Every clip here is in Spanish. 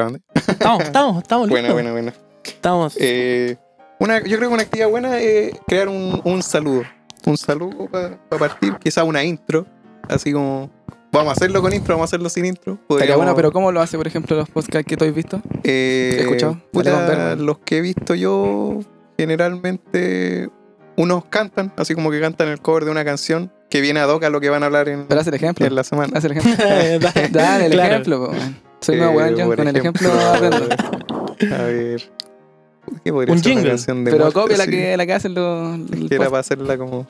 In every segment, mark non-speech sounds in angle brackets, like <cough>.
grabando. Estamos, estamos, estamos listos. Buena, buena, buena. Estamos. Eh, una, yo creo que una actividad buena es crear un, un saludo. Un saludo para partir, quizá una intro. Así como. Vamos a hacerlo con intro, vamos a hacerlo sin intro. Estaría Podríamos- bueno, pero ¿cómo lo hace, por ejemplo, los podcasts que tú has visto? Eh, ¿Qué he escuchado? puta, los que he visto yo, generalmente, unos cantan, así como que cantan el cover de una canción que viene a hoc a lo que van a hablar en, Pero haz el ejemplo. en la semana. Haz el ejemplo. Dale, <laughs> Dale el claro. ejemplo, po, man. Soy Eh, nuevo weón yo, por con el ejemplo aprendo. <laughs> A ver. ¿Qué podría Un ser jingle. una canción de Pero muerte, copia la sí? que, la que hacen los. que era para hacerla como.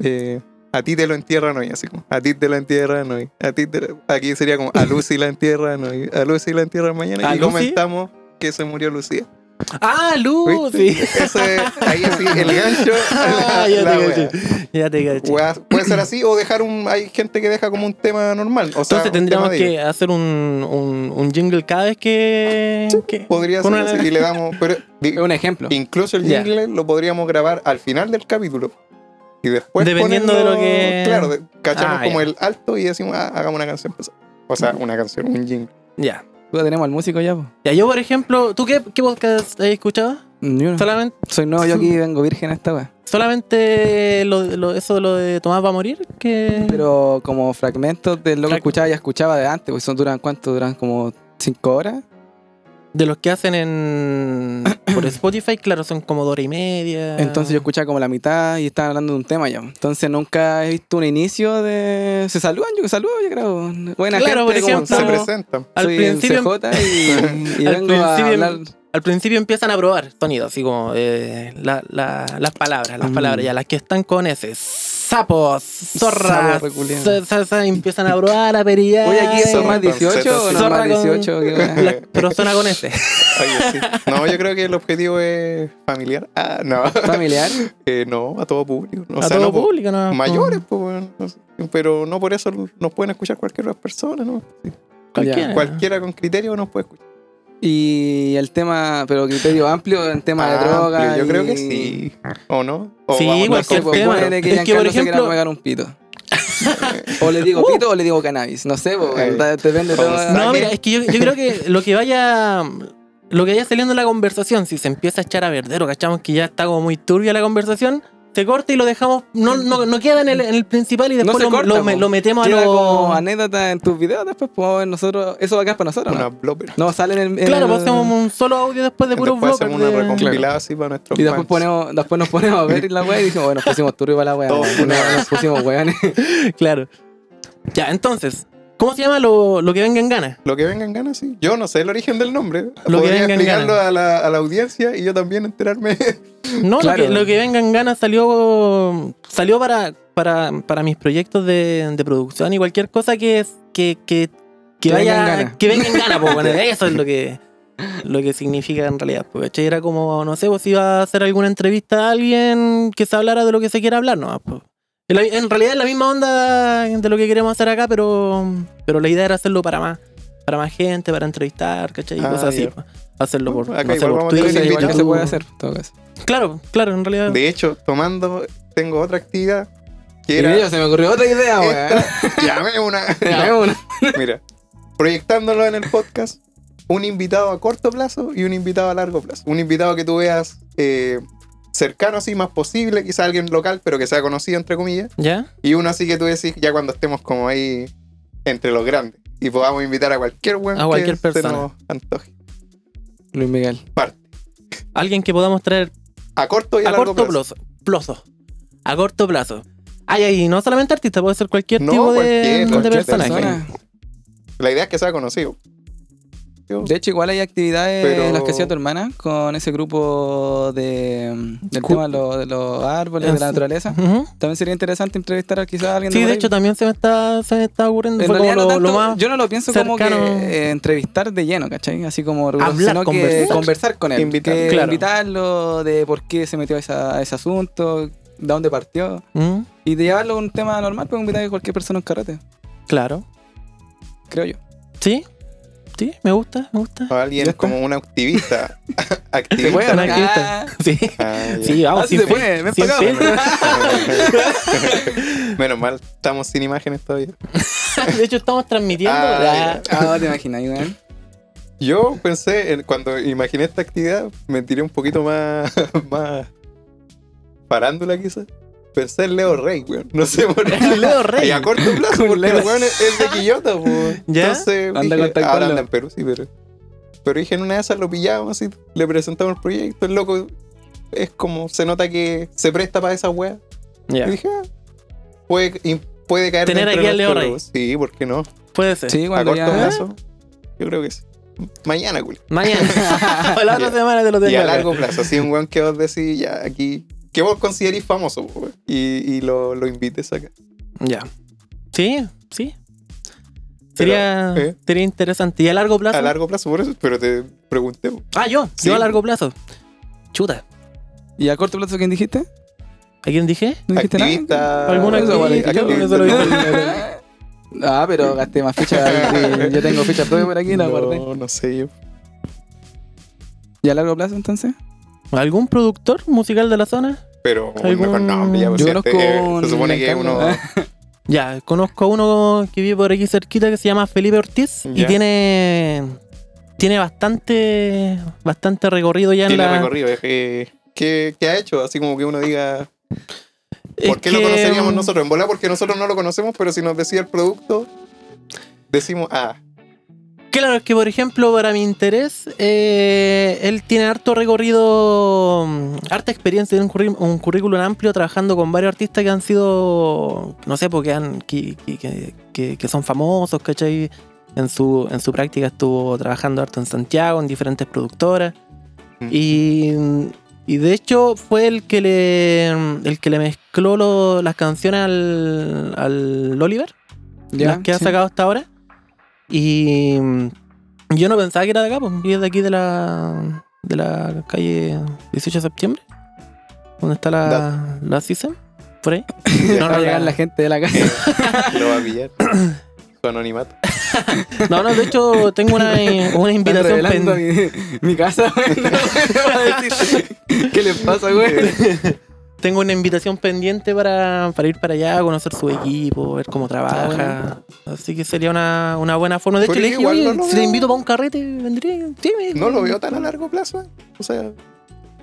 eh, a ti te lo entierran hoy, así como. A ti te lo entierran hoy. A ti te lo- Aquí sería como. A Lucy la entierran hoy. A Lucy la entierran mañana. ¿A y Lucy? comentamos que se murió Lucía. Ah, Luz. Sí. Ese, ahí así, el <laughs> gancho. Ah, ya <laughs> la te wea. caché. Ya te caché. Puede ser así o dejar un. Hay gente que deja como un tema normal. O sea, Entonces tendríamos que hacer un, un, un jingle cada vez que. que- Podría ser una- así, y le damos. Pero, Es un ejemplo. incluso el jingle lo podríamos grabar al final del capítulo. Y después. Dependiendo de lo que- Claro, cachamos Ah, como el alto y decimos, ah, hagamos una canción. O sea, una canción, un jingle. Ya. Tenemos al músico ya, po. Ya, yo, por ejemplo, ¿tú qué, qué podcast has escuchado? Ni uno. Solamente, Soy nuevo, yo aquí <laughs> vengo virgen a esta weá. solamente lo, lo- eso de lo de Tomás va a morir. Que... Pero como fragmentos de lo que Frag- escuchaba ya escuchaba de antes, pues son duran cuánto, duran como cinco horas. De los que hacen en <clears throat> por Spotify, claro, son como dos horas y media. Entonces yo escuchaba como la mitad y estaban hablando de un tema ya. Entonces nunca he visto un inicio de. Se saludan, yo que saludo, yo creo. Buena Claro, por gente, ¿cómo ejemplo, Se presentan. al Soy principio- CJ y, <laughs> y Al vengo a hablar. Al principio empiezan a probar sonidos, así como eh, la- la- las palabras, las Mm. palabras, ya las que están con ese. Sapos, zorras, empiezan a probar, a perillar. Oye, aquí son más Entonces, 18 o no más con- 18. ¿Qué weá? La- pero suena con <laughs> sí. No, yo creo que el objetivo es familiar. Ah, no. Familiar. <laughs> Eh, no, a todo público. O a sea, todo público, ¿no? Mayores, pues, bueno, no sé. pero no por eso nos pueden escuchar cualquier otra persona, ¿no? Sí. Cualquiera. Cualquiera con criterio nos puede escuchar. Y el tema, pero criterio amplio en tema de droga. Yo creo que sí. ¿O no? O Sí, pues ponele que Es que, por Giancarlo se quiera ejemplo- pegar un pito. <laughs> o le digo pito o le digo cannabis. No sé, pues, Eh, depende de todo. No, mira, es que yo, yo creo que lo que vaya. Lo que vaya saliendo en la conversación, si se empieza a echar a verdero, cachamos que ya está como muy turbia la conversación, se corta y lo dejamos. No, no, no queda en el, en el principal y No después se lo, corta, lo me- lo metemos a Queda lo. como anécdota en tus videos después, pues nosotros, eso va a quedar para nosotros, Una ¿no? blooper. No, sale en el... en Claro, el- pues hacemos un solo audio después de puro Después bloopers. hacemos una de- recompilada así para nuestros Y después, fans. ponemos, después nos ponemos a ver la wea y dijimos, bueno, nos pusimos turbio para la wea. <laughs> Nos pusimos weones. <laughs> Claro. Ya, entonces, ¿cómo se llama lo, lo que venga en gana? Lo que vengan ganas, sí. Yo no sé el origen del nombre. Lo que Podría venga en explicarlo gana. a la, a la audiencia y yo también enterarme. <laughs> No, Claro. lo, que, lo que venga en gana salió salió para, para, para mis proyectos de, de producción y cualquier cosa que, que, que, que Que venga en vaya gana. que venga en gana, pues, <laughs> bueno, eso es lo que lo que significa en realidad. Porque era como, no sé, pues si iba a hacer alguna entrevista a alguien que se hablara de lo que se quiera hablar, no, pues. En realidad es la misma onda de lo que queremos hacer acá, pero, pero la idea era hacerlo para más, para más gente, para entrevistar, ¿cachai? Y Ah, cosas así. pues. Hacerlo por, Acá no sé, por Twitter, que igual que se puede hacer, en todo caso. Claro, claro, en realidad. De hecho, tomando, tengo otra actividad que Y era. mira, se me ocurrió otra idea, esta- <laughs> weón. Llame una. Ya, una. Mira, proyectándolo en el podcast, un invitado a corto plazo y un invitado a largo plazo. Un invitado que tú veas eh, cercano así, más posible, quizá alguien local, pero que sea conocido, entre comillas. ¿Ya? Y uno así que tú decís ya cuando estemos como ahí entre los grandes. Y podamos invitar a cualquier weón A cualquier que se persona. nos antoje. Luis Miguel. Parte. Alguien que podamos traer A corto y a, a largo corto plazo. plazo. plazo. A corto plazo. Ay, ay, no solamente artista, puede ser cualquier No, tipo de, cualquier- de cualquier personaje. persona. La idea es que sea conocido. De hecho, igual hay actividades, Pero- las que hacía tu hermana, con ese grupo de, del Cu- tema de, lo- de los árboles, de la Es- naturaleza. También sería interesante entrevistar a quizás a alguien Sí, de hecho también se me está, se me está ocurriendo. En Fue como no lo, lo tanto- más. yo no lo pienso como que eh, entrevistar de lleno, ¿cachai? Así como Hablar, sino que conversar. conversar con él. Invitar. que Claro. Invitarlo de por qué se metió a, esa- a ese asunto, de dónde partió. Mm, Y de llevarlo a un tema normal, pues invitar a cualquier persona a un carrete, claro. creo yo. Sí, sí, me gusta, me gusta. O alguien como un activista. ¿Se <laughs> <laughs> activista. puede? ¿no? activista. Sí, Ah, sí, vamos, Ah, sí se puede, filtro. <laughs> Menos mal, estamos sin imágenes todavía. De hecho, estamos transmitiendo. Ah, ya. Ah, te imaginas, weón. Yo pensé, en- cuando imaginé esta actividad, me tiré un poquito más, más parándula quizás. Pensé en Leo Rey, weón. No sé por qué. Leo Rey. Y a corto plazo, Con porque Leo. el weón es es de Quillota, pues. ¿Ya? Entonces, Anda a dije, contactarlo. ahora anda en Perú, sí, pero. Pero dije, en una de esas lo pillamos así, le presentamos el proyecto, el loco es como, se nota que se presta para esa wea. Ya. Y dije, ah, puede, y puede caer Tener aquí al Leo Rey. Sí, ¿por qué no? Puede ser. Sí, A corto ya. plazo, yo creo que sí. Mañana, güey. Mañana. <laughs> <laughs> o la otra semana te lo Y tengo. a acá. largo plazo, así un weón que vos decís, ya aquí, que vos considerís famoso, y, y lo, lo invites acá. Ya. Sí, sí. Sería, ¿eh? sería interesante. ¿Y a largo plazo? A largo plazo, por eso, pero te pregunté. Ah, yo. Sí. Yo a largo plazo. Chuta. ¿Y a corto plazo quién dijiste? ¿A quién dije? ¿No dijiste nada? ¿Alguna Eso, activista? bueno, Yo activista. eso lo dije. <laughs> Ah, pero gasté más fichas. <laughs> sí, Yo tengo fichas propias por aquí, la guardé. No, no sé yo. ¿Y a largo plazo entonces? ¿Algún productor musical de la zona? Pero un ¿Algún- mejor nombre, ya, pues, Yo si conozco este, eh, un Se supone que uno. <laughs> Ya, conozco a uno que vive por aquí cerquita que se llama Felipe Ortiz y tiene tiene bastante bastante recorrido ya en tiene la recorrido. es que- ¿Qué, qué ha hecho? Así como que uno diga. Es ¿Por qué lo conoceríamos mm, nosotros? En bola porque nosotros no lo conocemos, pero si nos decía el producto, decimos, ah, Claro, es que por ejemplo, para mi interés, eh, él tiene harto recorrido, mm, harta experiencia, tiene un, currículum amplio trabajando con varios artistas que han sido, no sé, porque han, que, que- que- que- son famosos, ¿cachai? En su, en su práctica estuvo trabajando harto en Santiago, en diferentes productoras. Mm. Y, y de hecho fue el que le, el que le mezcló lo- las canciones al, al Oliver las que ha sacado hasta ahora. Y mm, yo no pensaba que era de acá, pues y es de aquí de la, de la calle 18 de septiembre, donde está la, la CISEM, por ahí. No, va a llegar la gente de la casa. lo va a pillar. Su anonimato. No, no, de hecho tengo una, una invitación pendiente. mi, mi casa, güey. No, güey, no va a decir, ¿Qué les pasa, güey? Tengo una invitación pendiente para, para ir para allá, conocer su equipo, ver cómo trabaja. Así que sería una, una buena forma. De hecho, le dije, igual oye, lo si te veo. invito para un carrete, vendría. Sí, me- No lo veo tan a largo plazo. eh. O sea.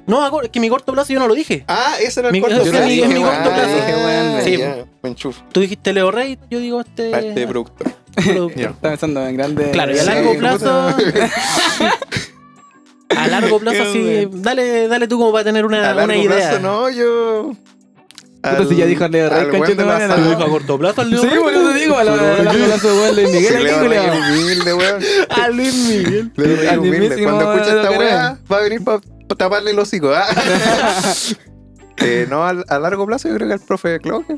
No, a cor- es que mi corto plazo yo no lo dije. Ah, ese era el Mi- corto ese plazo. es mi- es mi corto plazo. dije, bueno, Sí. ya, me enchufo. Tú dijiste Leo Rey, yo digo este. Parte de producto. <laughs> productor. Ya. Está pensando en grande. Claro, y a Sí, largo plazo. <laughs> a largo <laughs> plazo, sí. Dale, dale tú como para tener una, a largo una idea. plazo, no, yo. Puta, si ya dijo Leo Rey, al buen conchito de la madre, sala. no Dijo a corto plazo al Leo Sí, por eso digo, a la- a largo plazo, güey, Luis Sí, Miguel es humilde, weón. <laughs> A Luis Miguel. Leo Al humilde. Cuando escucha esta weá, va a venir para taparle el hocico. ¿ah? <laughs> Eh, no, al- a, largo plazo yo creo que al profe Clocker.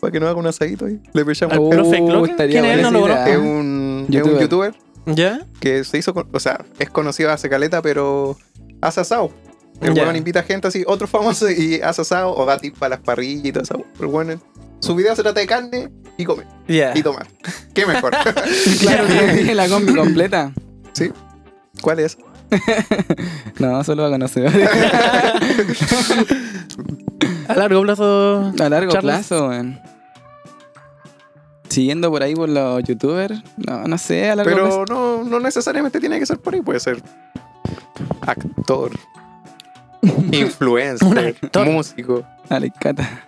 Para que no haga un asadito ahí. Le pechamos. Al Uh, profe Clocker, estaría ¿quién es? No lo. Es un, es un Youtuber. ¿Ya? que se hizo, con- o sea, es conocido hace caleta, pero hace asado. El Ya. weón invita gente así, otros famosos, y hace asado o da tips para las parrillas y todo eso. Pero bueno, su video se trata de carne y comer Ya. y tomar. ¿Qué mejor? <laughs> Claro, <laughs> tiene la combi completa. ¿Cuál es? <laughs> No, solo va a conocer. A largo plazo. A largo Charles. plazo, weón. Siguiendo por ahí por los youtubers. No, no sé, a largo plazo. Pero no, no necesariamente tiene que ser por ahí, puede ser actor, <laughs> Un influencer, actor. músico. Dale, cata.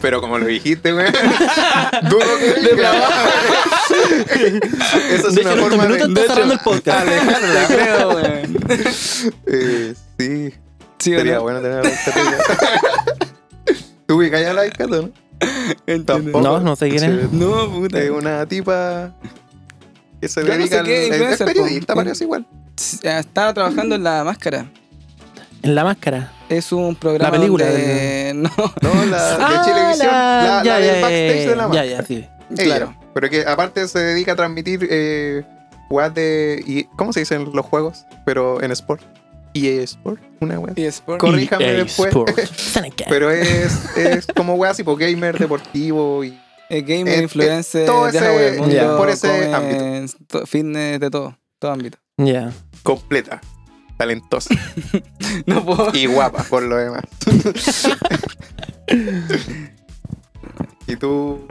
Pero como lo dijiste, güey, <laughs> dudo que venga. Esa es De una hecho, forma este de. está cerrando el podcast. Te <laughs> creo, weón. Eh, sí, Sí, sería ¿no? bueno tener a. Tú ubicas ya a la Iscata, ¿no? <laughs> No, no sé quién es. No, puta. Es una tipa que se Yo no dedica sé qué al. Es influencer, periodista, po. parece igual. Estaba trabajando en La Máscara. En la máscara. Es un programa La película donde- <laughs> No, No, la de Ah, Chilevisión. La, la ya, del ya, backstage de la ya, marca. ya, sí. Ella. claro. Pero que aparte se dedica a transmitir eh, jugadas de. y- ¿Cómo se dicen los juegos? Pero en Sport. EA Sport, una wea. Y Sport. Corríjame EA después. <laughs> Pero es, es como weas tipo gamer, deportivo y. El gamer, Eh, influencer, eh, todo viaja ese- por el mundo, por ese come, ámbito. to- Fitness, de todo. Todo ámbito. Ya. completa. Talentosa. <laughs> No puedo. y guapa, por lo demás. <laughs> ¿Y tú?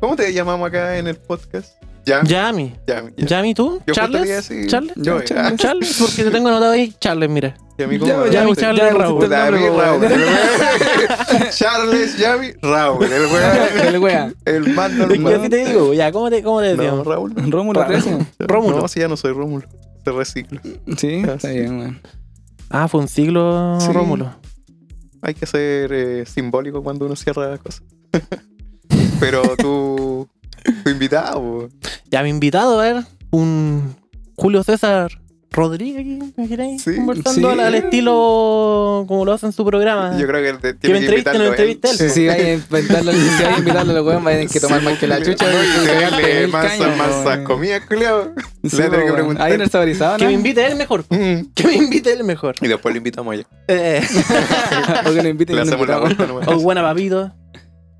¿Cómo te llamamos acá en el podcast? Ya, ya, Yami. ya. Yami, ¿tú? Yo ¿Charles? decir- ¿Charles? yo, Charles. Charles, porque te tengo anotado ahí. Charles, mira. Yami, Yami, ya, Charles, Raúl. David. <laughs> Charles, Yami, Raúl. El weón. <laughs> El wea. El mando que así te digo, ya, ¿cómo te, cómo te No, decíamos? Raúl. Rómulo 13. Rómulo. No, si ya no soy Rómulo. Se recicla. Sí, está sí. bien, weón. Ah, fue un siglo, Sí. Rómulo. Hay que ser eh, simbólico cuando uno cierra las cosas. <laughs> Pero tú, <laughs> tu invitado, po. Ya me he invitado a ver un Julio César Rodríguez aquí, ¿me imagináis? Sí, Conversando sí. al, al estilo como lo hace en su programa. yo creo que te, Que tiene me que entreviste, invitarlo lo entreviste él. Si, si hay que invitarlo, si hay que invitarlo a los weón, va a que tomar más que la chucha. No, caños, mansas weón. comidas, culiao. Sí, Le tengo que preguntar. Ahí el saborizado, Que ¿no? me invite él mejor. Mm. Que me invite él mejor. Y después lo invitamos allá. Eh, <laughs> O que lo inviten Le y lo hacemos la vuelta nomás. oh, buena papito.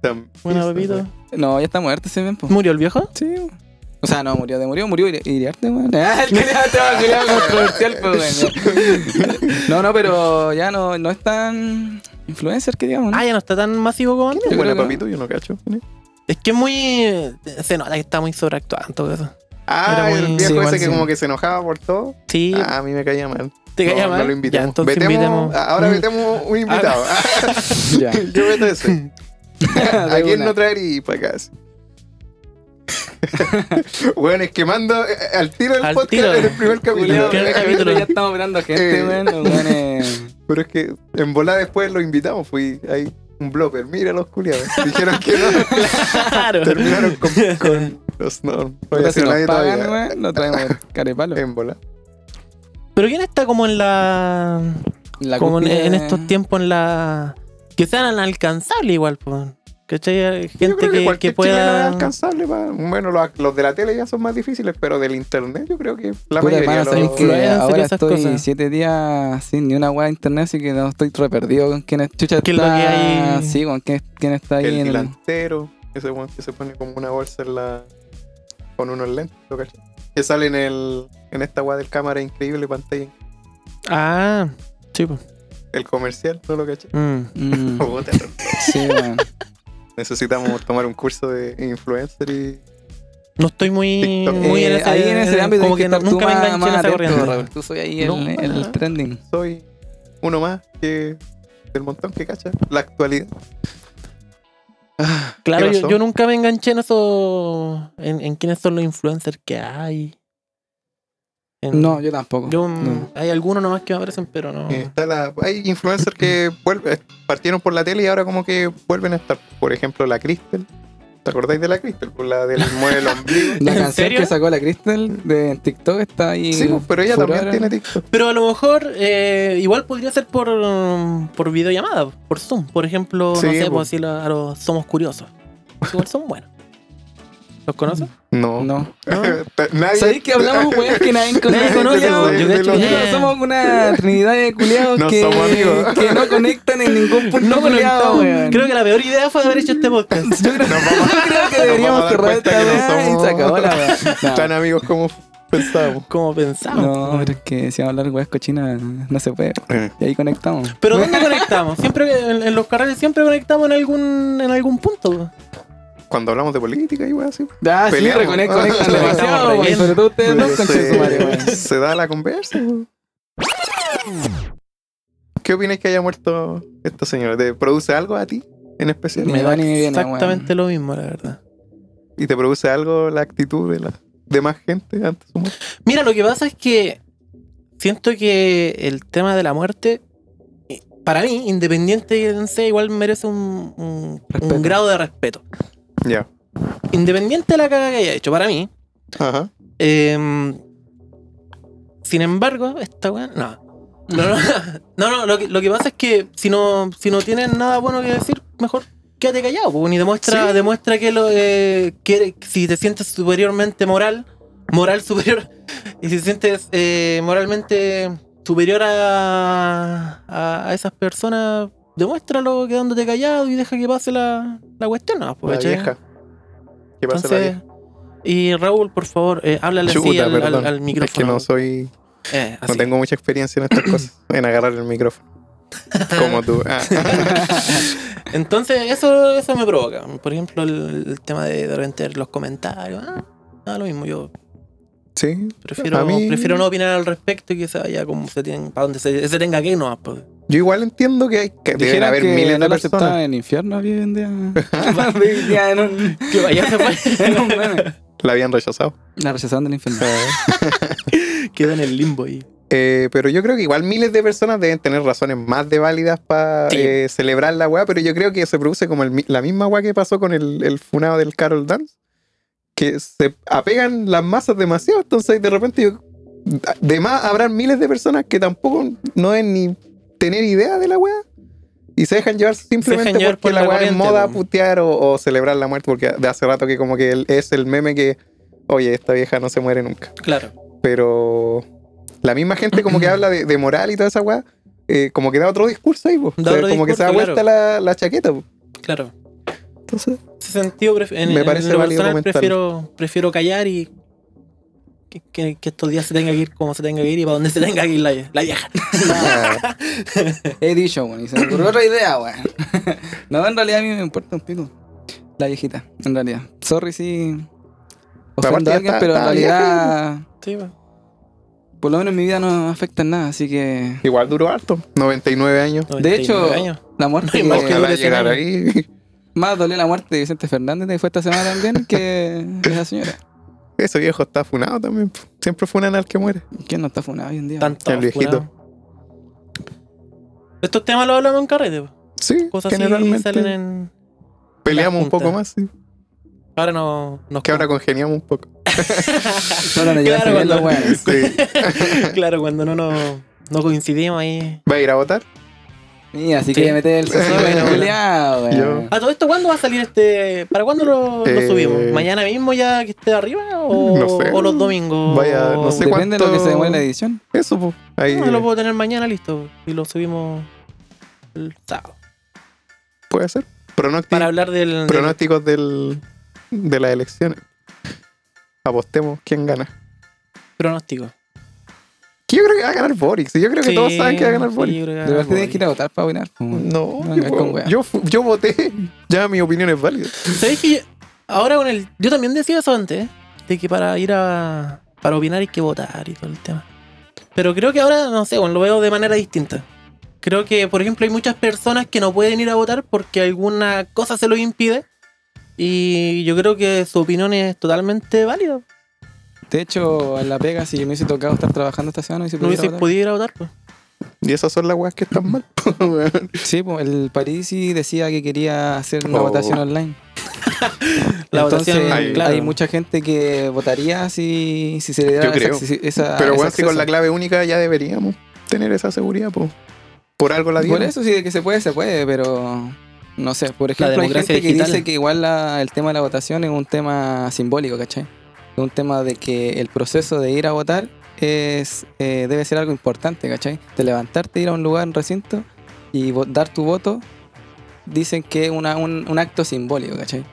Eso, papito. No, ya está muerto ese tiempo. ¿Murió el viejo? Sí. O sea, no, murió de murió, murió y Iriarte, weón. <laughs> Ah, el culiao te va a culiao controversial, pues. No, no, pero ya no, no es tan influencer que digamos. ¿no? Ah, ya no está tan masivo como antes. Que papito, yo no cacho. Es que es muy. Se nota que está muy sobreactuado en todo eso. Ah, Era el muy- viejo sí, igual ese que sí. como que se enojaba por todo. Sí, Ah, a mí me caía mal. te caía no, mal. No lo invitemos. Ya, entonces Vetemos- invitemos. Ahora Mm. metemos un invitado. Ya. <laughs> Yo meto ese. <laughs> <laughs> ¿A quién una. no traer y para acá? <laughs> bueno, es que mando eh, al tiro del Al podcast tiro. en el primer capítulo. Culiao, ¿Qué el capítulo? capítulo ya estamos mirando gente, Eh. weones- <laughs> Pero es que en volada después lo invitamos. Fui ahí un blogger. Mira los culiados. Dijeron que no. Claro. Terminaron con, con los no. No si nadie nos pagan, todavía. traemos carepalo. En bola. Pero ¿quién está como en la. La como en, estos tiempos en la. Que sean alcanzables igual, pues. ¿Cachai? Gente creo que, que, cualquier que pueda. alcanzable. pa. Bueno, los, los de la tele ya son más difíciles, pero del internet yo creo que la Puta, mayoría hermano, que ahora esas estoy cosas. siete días sin ni una weá de internet, así que no estoy re perdido con quién es chucha ¿Qué es lo está. que hay? Sí, con quién, quién está ahí el en el. delantero, ese weón que se pone como una bolsa en la. con unos lentes, ¿lo cachai? Que sale en el. en esta weá del cámara increíble pantalla. Ah, sí, pues. El comercial, ¿no lo caché? Mm. Mm, <laughs> sí, weón. Necesitamos tomar un curso de influencer y. No estoy muy, TikTok. muy en Eh, ese, ahí en ese ámbito como que, nunca me enganché en esa corriente. Tú soy ahí No, el, trending. Soy uno más que. del montón que cacha la actualidad. Claro, ¿qué yo, nunca me enganché en eso. En, en quiénes son los influencers que hay. En- No, yo tampoco. Yo, No. Hay algunos nomás que me aparecen, pero no. Eh, está la- hay influencers que vuelven, partieron por la tele y ahora como que vuelven a estar. Por ejemplo, la Crystal. ¿Te acordáis de la Crystal? Por la del <laughs> mueve el ombligo. La ¿En canción serio? que sacó la Crystal de TikTok está ahí. Sí, pues, pero ella también tiene TikTok. Pero a lo mejor eh, igual podría ser por, por videollamada, por Zoom. Por ejemplo, Sí, no sé, po. pues decir a los Somos Curiosos. Igual son buenos. ¿Los conoces? No. No. <laughs> Nadie. ¿Sabéis que hablamos weas que nadie <laughs> Nadie conoce? Yo de Nosotros somos una trinidad de culiados No que, somos amigos. <laughs> que no conectan en ningún punto No culiado, conectamos. weón. Creo que la peor idea fue haber hecho este podcast. Yo creo, Nos vamos- yo creo que deberíamos cerrar esta que no weá y se acabó la weá. Tan amigos como pensábamos. Como pensamos. No, pero es que si vamos a hablar weas cochinas no se puede. Y ahí conectamos. Pero ¿dónde conectamos? Siempre en, en los carreras siempre conectamos en algún en algún punto. Cuando hablamos de política y weas así. Ah, sí, Peleamos. reconectan Ah, sí, demasiado, estamos weón. relleno. Sobre todo ustedes dos, se, weón. se da la conversa. weón. ¿Qué opinas que haya muerto esta señora? ¿Te produce algo a ti en especial? Me va ni me viene, Exactamente lo mismo, la verdad. ¿Y te produce algo la actitud de la de más gente antes de su muerte? Mira, lo que pasa es que siento que el tema de la muerte, eh, para mí, independiente de quién sea, igual merece un, un- Respeto. un grado de respeto. Ya. Independiente de la caga que haya hecho, para mí. Ajá. eh, sin embargo, esta weá. No. No, no, <laughs> no, no, lo, que, lo que pasa es que si no, si no tienes nada bueno que decir, mejor quédate callado, pues, y demuestra, Sí. demuestra que lo eh, que si te sientes superiormente moral, moral superior, <laughs> y si te sientes eh, moralmente superior a, a, a esas personas, demuéstralo quedándote callado y deja que pase la, la cuestión, ¿no? Pues, La ¿cachai? vieja. ¿Qué pasa la Entonces, vieja? y Raúl, por favor, eh, háblale así Chuta, al, al- micrófono. Es que no soy. Eh, No así. tengo mucha experiencia en estas cosas. <coughs> En agarrar el micrófono. Como tú. Ah. <laughs> Entonces, eso, eso me provoca. Por ejemplo, el, el tema de de repente los comentarios. ah, Ah, lo mismo, yo Sí. prefiero, mí- prefiero no opinar al respecto y que se vaya como se tiene, para donde se, se tenga que ir nomás. Pues. Yo igual entiendo que hay que deben haber que miles de personas. en infierno <laughs> hoy en día. En un, Que vaya <laughs> en un meme. La habían rechazado. La rechazaron del infierno. <laughs> Queda en el limbo ahí. Eh, pero yo creo que igual miles de personas deben tener razones más de válidas para Sí. celebrar la weá, pero yo creo que se produce como el la misma weá que pasó con el, el funado del Carol Dance, que se apegan las masas demasiado, entonces de repente yo, de más habrán miles de personas que tampoco no deben ni tener idea de la weá y se dejan llevar simplemente dejan llevar porque por la weá es moda po. putear o, o celebrar la muerte, porque de hace rato que como que es el meme que, oye, esta vieja no se muere nunca Claro. pero la misma gente como que <clears throat> habla de, de moral y toda esa weá, eh, como que da otro discurso ahí, O sea, otro como que se da vuelta la, la chaqueta, po. Claro. Entonces, En ese sentido, en, Me en parece lo válido prefiero, prefiero callar y que, que- que estos días se tenga que ir como se tenga que ir y para donde se tenga que ir la, la vieja. ah, He dicho, weón, y se me ocurrió otra idea, weón. <laughs> No, en realidad a mí me importa un pico. La viejita, en realidad. Sorry si ofendo a alguien, está- pero en realidad, Sí, pues. por lo menos en mi vida no afecta en nada, así que... igual duró harto, 99 años. De hecho, 99 años. la muerte... No que- Ojalá llegar ahí. <laughs> Más dolió la muerte de Vicente Fernández que fue esta semana también que <laughs> que esa señora. <laughs> Ese viejo está funado también. Siempre funan al que muere. ¿Quién no está funado hoy en día? Tanto. El viejito. Estos temas los hablamos en carrete. pues. Sí, Cosas así generalmente salen en. peleamos un poco más, sí. Ahora no. Nos Que ahora congeniamos un poco. <laughs> Solo nos lleva Claro, bien los cuando-. Sí. <laughs> claro, cuando no, nos no coincidimos ahí. ¿Va a ir a votar? Mira, así Sí. que meter el socio bueno, bueno. ¿A todo esto cuándo va a salir este.? ¿Para cuándo lo, lo Eh, subimos? ¿Mañana mismo ya que esté arriba? ¿O, No sé. o los domingos? Vaya, no sé Depende de lo que se demore la edición. Eso, pues. Ahí No, lo puedo tener mañana listo. Y lo subimos el sábado. puede ser. Pronóstico. Para hablar del. del- pronósticos del, de las elecciones. Apostemos quién gana. pronóstico. Que yo creo que va a ganar Boric. Yo creo que Sí, todos saben que va a ganar sí, Boric. va De verdad tienes que ir a votar para opinar. No, No yo, yo, yo voté. Ya mi opinión es válida. ¿Sabéis que yo- ahora con el. Yo también decía eso antes, ¿eh? de que para ir a. Para opinar hay que votar y todo el tema. Pero creo que ahora, no sé, bueno, lo veo de manera distinta. Creo que, por ejemplo, hay muchas personas que no pueden ir a votar porque alguna cosa se lo impide. Y yo creo que su opinión es totalmente válida. De hecho, en la pega, si me hubiese tocado estar trabajando esta semana, hubiese No hubiese podido ir a votar, pues. Y esas son las weas que están mal. <laughs> Sí, pues el Parisi decía que quería hacer una Oh. votación online. <laughs> La Entonces, votación, Ay. claro. hay mucha gente que votaría si, si se le diera Yo creo. esa, esa- Pero bueno, si con la clave única ya deberíamos tener esa seguridad. po. Por algo la Por dieron. eso sí, de que se puede, se puede, pero no sé. Por ejemplo, hay democracia gente que digital. dice que igual la- el tema de la votación es un tema simbólico, ¿cachai? Un tema de que el proceso de ir a votar es eh, debe ser algo importante, ¿cachai? De levantarte, ir a un lugar, un recinto y dar tu voto, dicen que es una- un, un acto simbólico, ¿cachai?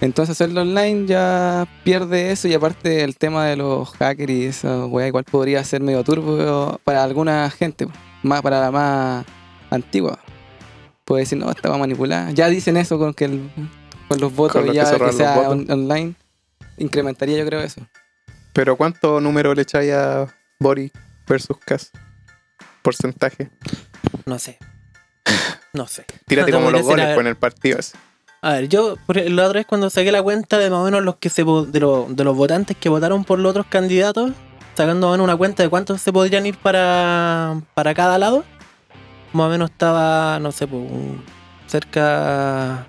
Entonces hacerlo online ya pierde eso y aparte el tema de los hackers y eso, weá, igual podría ser medio turbo para alguna gente, más para la más antigua. Puede decir, no, estaba manipulada. Ya dicen eso con que el- con los votos Con que ya que sea on- online. Incrementaría yo creo eso. Pero ¿cuánto número le echáis a Boric versus Cas? Porcentaje. No sé. No sé. Tírate No como los goles con el partido ese. A ver, yo la otra vez cuando saqué la cuenta de más o menos los que se de, lo- de los votantes que votaron por los otros candidatos, sacando más o menos una cuenta de cuántos se podrían ir para, para cada lado, más o menos estaba, no sé, pues, cerca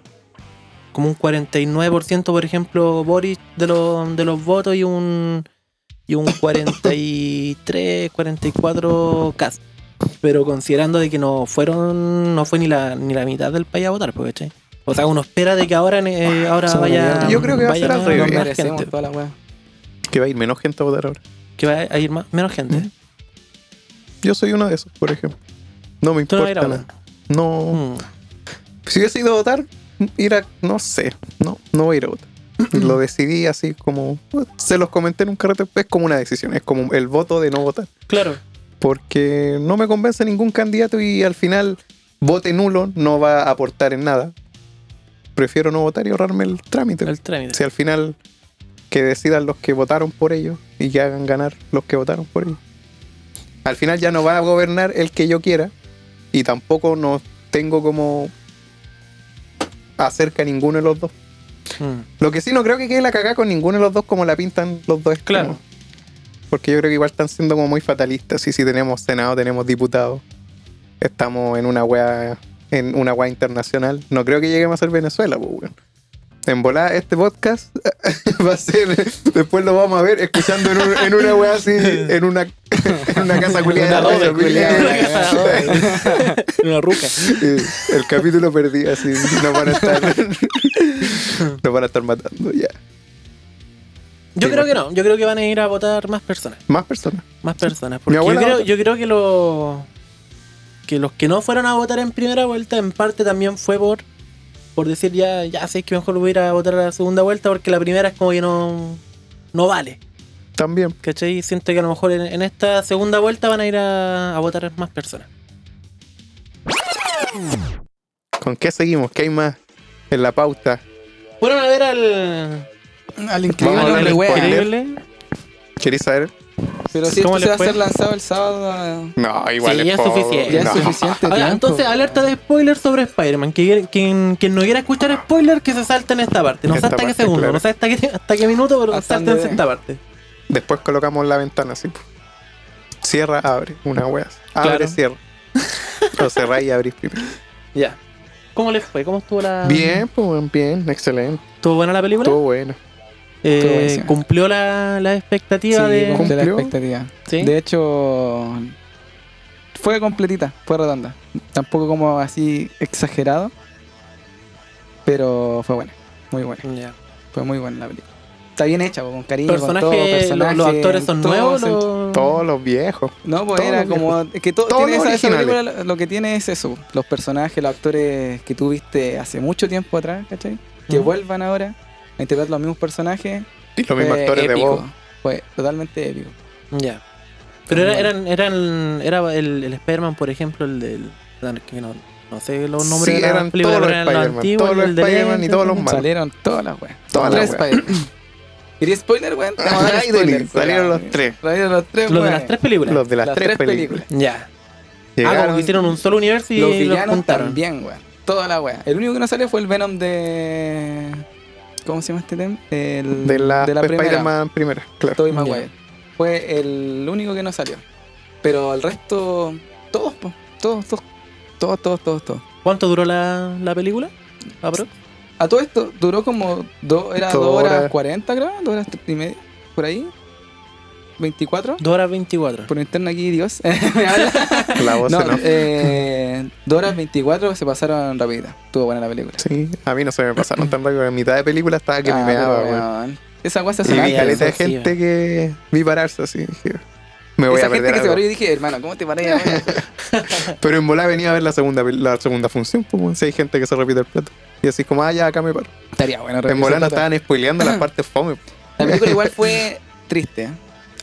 como un 49% por ejemplo Boris de los, de los votos y un y un 43, 44 Cast. Pero considerando de que no fueron, no fue ni la, ni la mitad del país a votar, pues, ¿cachai? O sea, uno espera de que ahora, eh, ahora Somos vaya. Yo creo que va a ser al revés. Que va a ir menos gente a votar ahora. Que va a ir más, menos gente. Mm. Yo soy uno de esos, por ejemplo. No me no importa a nada. No. Mm. Si hubiese ido a votar, ir a. No sé. No, no voy a ir a votar. Lo <clears throat> decidí así como. Se los comenté en un carrete. Es como una decisión. Es como el voto de no votar. Claro. Porque no me convence ningún candidato y al final vote nulo no va a aportar en nada. Prefiero no votar y ahorrarme el trámite. El trámite. Si al final que decidan los que votaron por ellos y que hagan ganar los que votaron por ellos. Al final ya no va a gobernar el que yo quiera y tampoco no tengo como acerca a ninguno de los dos. Mm. Lo que sí no creo que quede la cagada con ninguno de los dos como la pintan los dos. Claro. Porque yo creo que igual están siendo como muy fatalistas. Y si tenemos Senado, tenemos diputados. Estamos en una wea, en una wea internacional. No creo que lleguemos a ser Venezuela, pues, weón. En volada, este podcast <laughs> va a ser. Después lo vamos a ver escuchando en, un- en una wea así, en una, en una casa culiada. Una culiada. Una casa. <laughs> Una ruca. El capítulo perdido, así. No van a estar. no van a estar matando, ya. Yo Sí, creo que no. Yo creo que van a ir a votar más personas. Más personas. Más personas. Porque yo creo, yo creo que, lo, que los que no fueron a votar en primera vuelta, en parte también fue por, por decir ya, ya sé que mejor voy a ir a votar a la segunda vuelta porque la primera es como que no, no vale. También. ¿Cachai? Siento que a lo mejor en, en esta segunda vuelta van a ir a, a votar más personas. ¿Con qué seguimos? ¿Qué hay más en la pauta? Fueron a ver al. Al increíble Vamos a. Increíble. ¿Queréis saber? Pero si ¿Cómo esto se va a ser lanzado el sábado. ah, No, igual Sí, es ya es poco. suficiente. Ya es No. suficiente entonces, alerta de spoiler sobre Spider-Man. Que, quien, quien no quiera escuchar spoiler, que se salte en esta parte. No sé hasta qué segundo, claro. no sé hasta qué, hasta qué minuto, pero Hasta salten en donde- esta parte. Después colocamos la ventana así. Cierra, abre. Una wea. Abre, Claro. cierra. o cerrá y abrís primero. Ya. ¿Cómo les fue? ¿Cómo estuvo la. Bien, pues bien, excelente. ¿Estuvo buena la película? Estuvo bueno. Eh. ¿Cumplió la, la expectativa Sí, de.? cumple la ¿Cumplió? expectativa. ¿Sí? De hecho, fue completita, fue redonda. Tampoco como así exagerado, pero fue buena, muy buena. Fue muy buena la película. Está bien hecha, con cariño, con Personaje, todo, lo- personaje, los actores son todo nuevos. Todos los viejos. No, pues todos era como es que todo, Todos tiene los esa, película lo- que tiene es eso, los personajes, los actores que tú viste hace mucho tiempo atrás, ¿cachai? Que vuelvan ahora a interpretar los mismos personajes. Y los mismos actores de voz. Fue totalmente épico. Ya. Pero era, eran, eran, era el, el Spider-Man, por ejemplo, el del. que no, no sé los nombres Sí, de eran todos los Spider-Man, antiguos, todos los Spider-Man y todos los malos. Salieron todas las weas. Todas las weas. Spider-Man. ¿Querías spoiler, weón? Salieron los tres. Salieron los tres, Los de las tres películas. Los de las, Las tres, tres películas. Ya. Ah, como que hicieron un solo universo y Los los, villanos juntaron. también, weón. Toda la wea. El único que no salió fue el Venom de. ¿Cómo se llama este tema? El... de la, de la primera. Spider-Man primera, claro. Tobey. Maguire. Fue el único que no salió. Pero el resto. Todos, po. Todos, todos. Todos, todos, todos, todos. ¿Cuánto duró la, la película? A todo esto duró como. Do, era Dos 2 horas horas. 40, creo. 2 horas y media. Por ahí. 24. 2 horas 24. Por interno aquí, Dios. <laughs> Me habla. La voz No, off. eh, 2 horas 24 se pasaron rapidita. Estuvo buena la película. Sí, a mí no se me pasaron tan rápido. En mitad de película estaba que Ah, me meaba, weón. Esa vi Ah, antes. caleta de sí, gente que vi pararse así. dije, me voy Esa a gente perder que se paró y dije, hermano, ¿cómo te paré? <laughs> Pero en bola venía a ver la segunda, la segunda función, pues, si hay gente que se repite el plato. Y así como, ah, ya acá me paro. Estaría bueno. En bola no estaban spoileando las <laughs> partes fome. La película igual fue triste. ¿eh?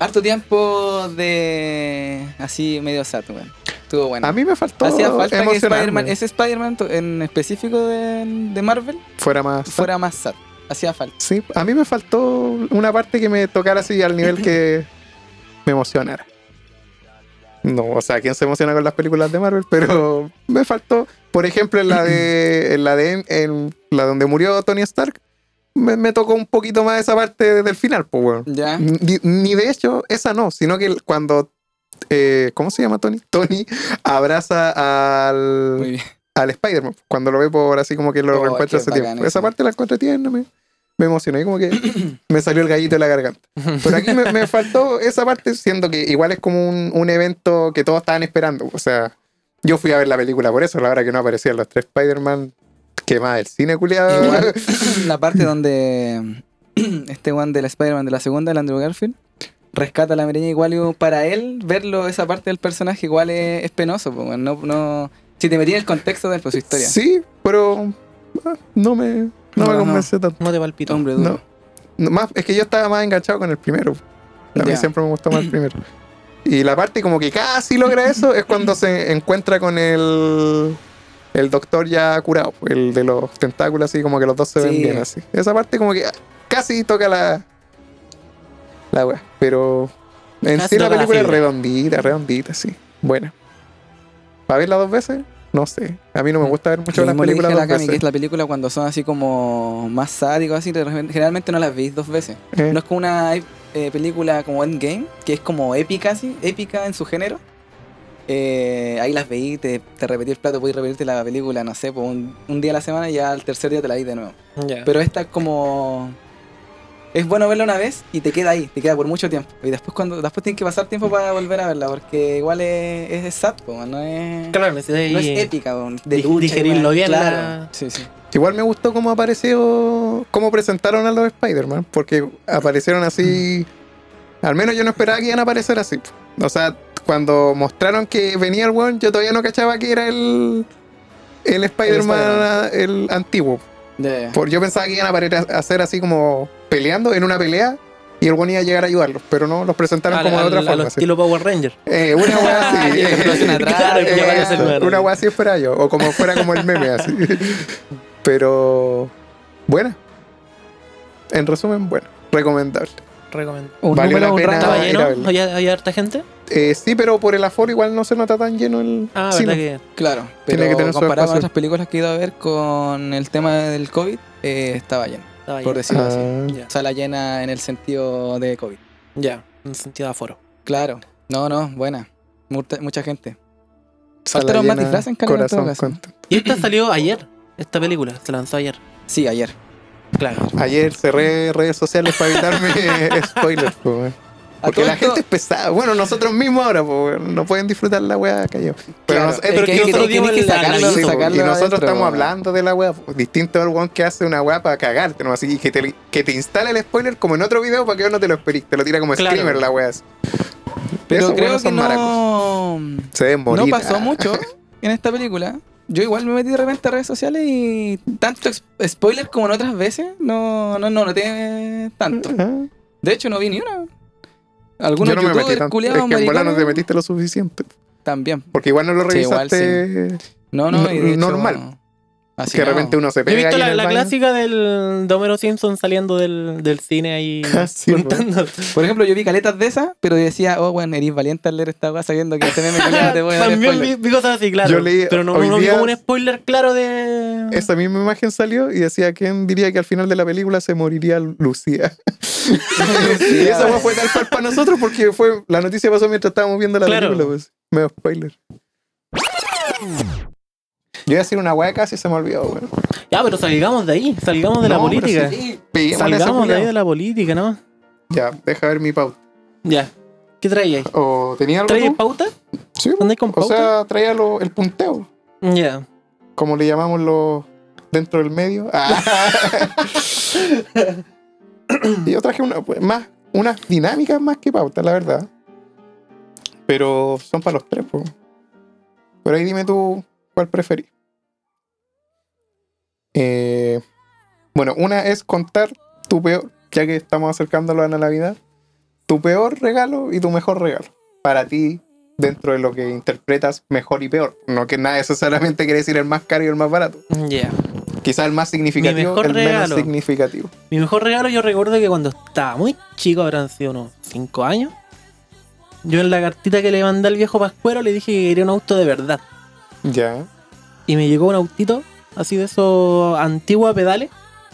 Harto tiempo de. así medio sad, weón. Estuvo bueno. A mí me faltó Hacía falta que. Spider-Man, ese Spider-Man en específico de, de Marvel, fuera más. fuera más sad. Hacía falta. Sí, a mí me faltó una parte que me tocara así al nivel que <laughs> me emocionara. No, o sea, ¿quién se emociona con las películas de Marvel? Pero me faltó, por ejemplo, en la de, en la de, en la donde murió Tony Stark, me, me tocó un poquito más esa parte del final, pues, weón. Ya. Ni, ni de hecho, esa no, sino que cuando, eh, ¿cómo se llama Tony? <laughs> Tony abraza al, Muy bien. al Spider-Man, cuando lo ve por así como que lo Oh, reencuentra qué hace bacán tiempo. Esa parte la encontré tierna, me, me emocioné, como que <clears throat> me salió el gallito de la garganta. Pero aquí me, me faltó esa parte, siendo que igual es como un, un evento que todos estaban esperando. O sea, yo fui a ver la película por eso, a la hora que no aparecían los tres Spider-Man, que más el cine culiado. Igual, <laughs> la parte donde <clears throat> este one del Spider-Man de la segunda, el Andrew Garfield, rescata a la Mireña igual y para él verlo, esa parte del personaje igual es, es penoso. pues, no, no, si te metí en el contexto de pues, su historia. Sí, pero ah, no me, no No, me no. convence tanto. No te palpito. Hombre duro. No. No, Más, es que yo estaba más enganchado con el primero. A mí siempre me gustó más el <clears throat> primero. Y la parte como que casi logra eso es cuando se encuentra con el, el doctor ya curado, el de los tentáculos, así como que los dos se ven bien así. Esa parte como que casi toca la, La wea. Pero en Casi sí la película es redondita, redondita, sí. Buena. ¿Para verla dos veces? No sé. A mí no me gusta ver mucho las películas a la dos Cami, que veces. es la película cuando son así como más sádicos, así, generalmente no las veis dos veces. Eh, No es como una eh, película como Endgame, que es como épica, así, épica en su género. Eh, ahí las veí, te, te repetí el plato, puedes repetirte la película, no sé, por un, un día a la semana y ya al tercer día te la vi de nuevo. Pero esta es como. Es bueno verla una vez y te queda ahí, te queda por mucho tiempo. Y después cuando después tienes que pasar tiempo para volver a verla, porque igual es, es, es sad, po, no es. claro, No es épica, po, de di- lucha. y digerirlo bien, Claro. la- Sí, sí. Igual me gustó cómo apareció, cómo presentaron a los Spider-Man, porque aparecieron así. Al menos yo no esperaba que iban a aparecer así. O sea, cuando mostraron que venía el weón, yo todavía no cachaba que era el, el Spider-Man el, antiguo. Por, yo pensaba que iban a aparecer- a hacer así como peleando en una pelea y el weón iba a llegar a ayudarlos, pero no, los presentaron al- como de otra al- a forma. estilo Power Ranger. Eh, una weá <laughs> así. <laughs> Eh, una weá así espera yo. O como fuera como el meme así. <laughs> Pero. Buena. En resumen, bueno. Recomendable. Valió número, la un pena. ¿Estaba lleno? ¿Había, había harta gente? Eh, sí, pero por el aforo igual no se nota tan lleno el Ah, cine. verdad que. Claro, Tiene pero que tener su comparado con otras películas que he ido a ver con el tema del COVID, eh, estaba lleno, Estaba por lleno. decirlo así. Ah. Sala llena en el sentido de COVID. Ya, en sentido de aforo. Claro, no, no, buena. Mucha, mucha gente. Faltaron más disfraces en Canadá, en todo corazón caso. Y esta salió ayer. Esta película se lanzó ayer. Sí, ayer. Claro. Ayer cerré redes sociales para evitarme <laughs> <laughs> spoilers, Porque la gente es pesada. Bueno, nosotros mismos ahora, po, no pueden disfrutar la weá. Pero, Claro, eh, pero que es que hay que- nosotros que sacarlo, Sí, po, sacarlo y nosotros adentro, estamos hablando de la weá. Distinto al weón que hace una weá para cagarte, ¿no? Así que te, que te instala el spoiler como en otro video para que no te lo esperes. Te lo tira como Claro. screamer la weá. Pero Esos creo que son maracos. <laughs> no, Se no pasó mucho en esta película. Yo igual me metí de repente a redes sociales y tanto spoiler como en otras veces, no, no, no noté tanto. Ah. De hecho, no vi ni una. Algunos Yo no me metí tanto. Es que en bola no te metiste lo suficiente. también. Porque igual no lo Sí, igual revisaste. No, no, y de hecho, Normal. Así que de no. repente uno se Yo he pega. visto ahí en la, el la baño. clásica del, de Homero Simpson saliendo del, del cine ahí <laughs> Ah, sí, contando. Por ejemplo, yo vi caletas de esas, pero decía, oh, bueno, eres valiente al leer esta cosa sabiendo que este meme culiao te voy a dar También vi, spoiler. vi cosas así, claro. Yo leí pero no, no vi como un spoiler claro de. Esa misma imagen salió y decía quién diría que al final de la película se moriría Lucía. <laughs> y esa fue tal cual para nosotros porque fue la noticia pasó mientras estábamos viendo la Claro. película, pues. Medio spoiler. Yo iba a decir una weá casi se me olvidó, weón. Ya, pero salgamos de ahí, salgamos de la No, política. sí, ese Salgamos de ahí de la política, ¿no? Ya, deja ver mi pauta. Ya. ¿Qué traía ahí? ¿O tenía algo? ¿Traes tú? pauta? Sí, ¿Andáis con o pauta? sea, traía lo- el punteo, Ya. como le llamamos los dentro del medio. Ah. y <laughs> yo traje una, pues, más, unas dinámicas más que pautas, la verdad. Pero son para los tres, po. Pero ahí dime tú cuál preferís. Eh, bueno, una es contar tu peor, ya que estamos acercándolo a la Navidad, tu peor regalo y tu mejor regalo. Para ti, dentro de lo que interpretas mejor y peor. No que nada necesariamente quiere decir el más caro y el más barato. Ya. Quizás el más significativo, mejor el regalo. menos significativo. Mi mejor regalo, yo recuerdo que cuando estaba muy chico, habrán sido unos 5 años. Yo en la cartita que le mandé al viejo Pascuero le dije que quería un auto de verdad. Ya, Y me llegó un autito, así de esos antiguos pedales.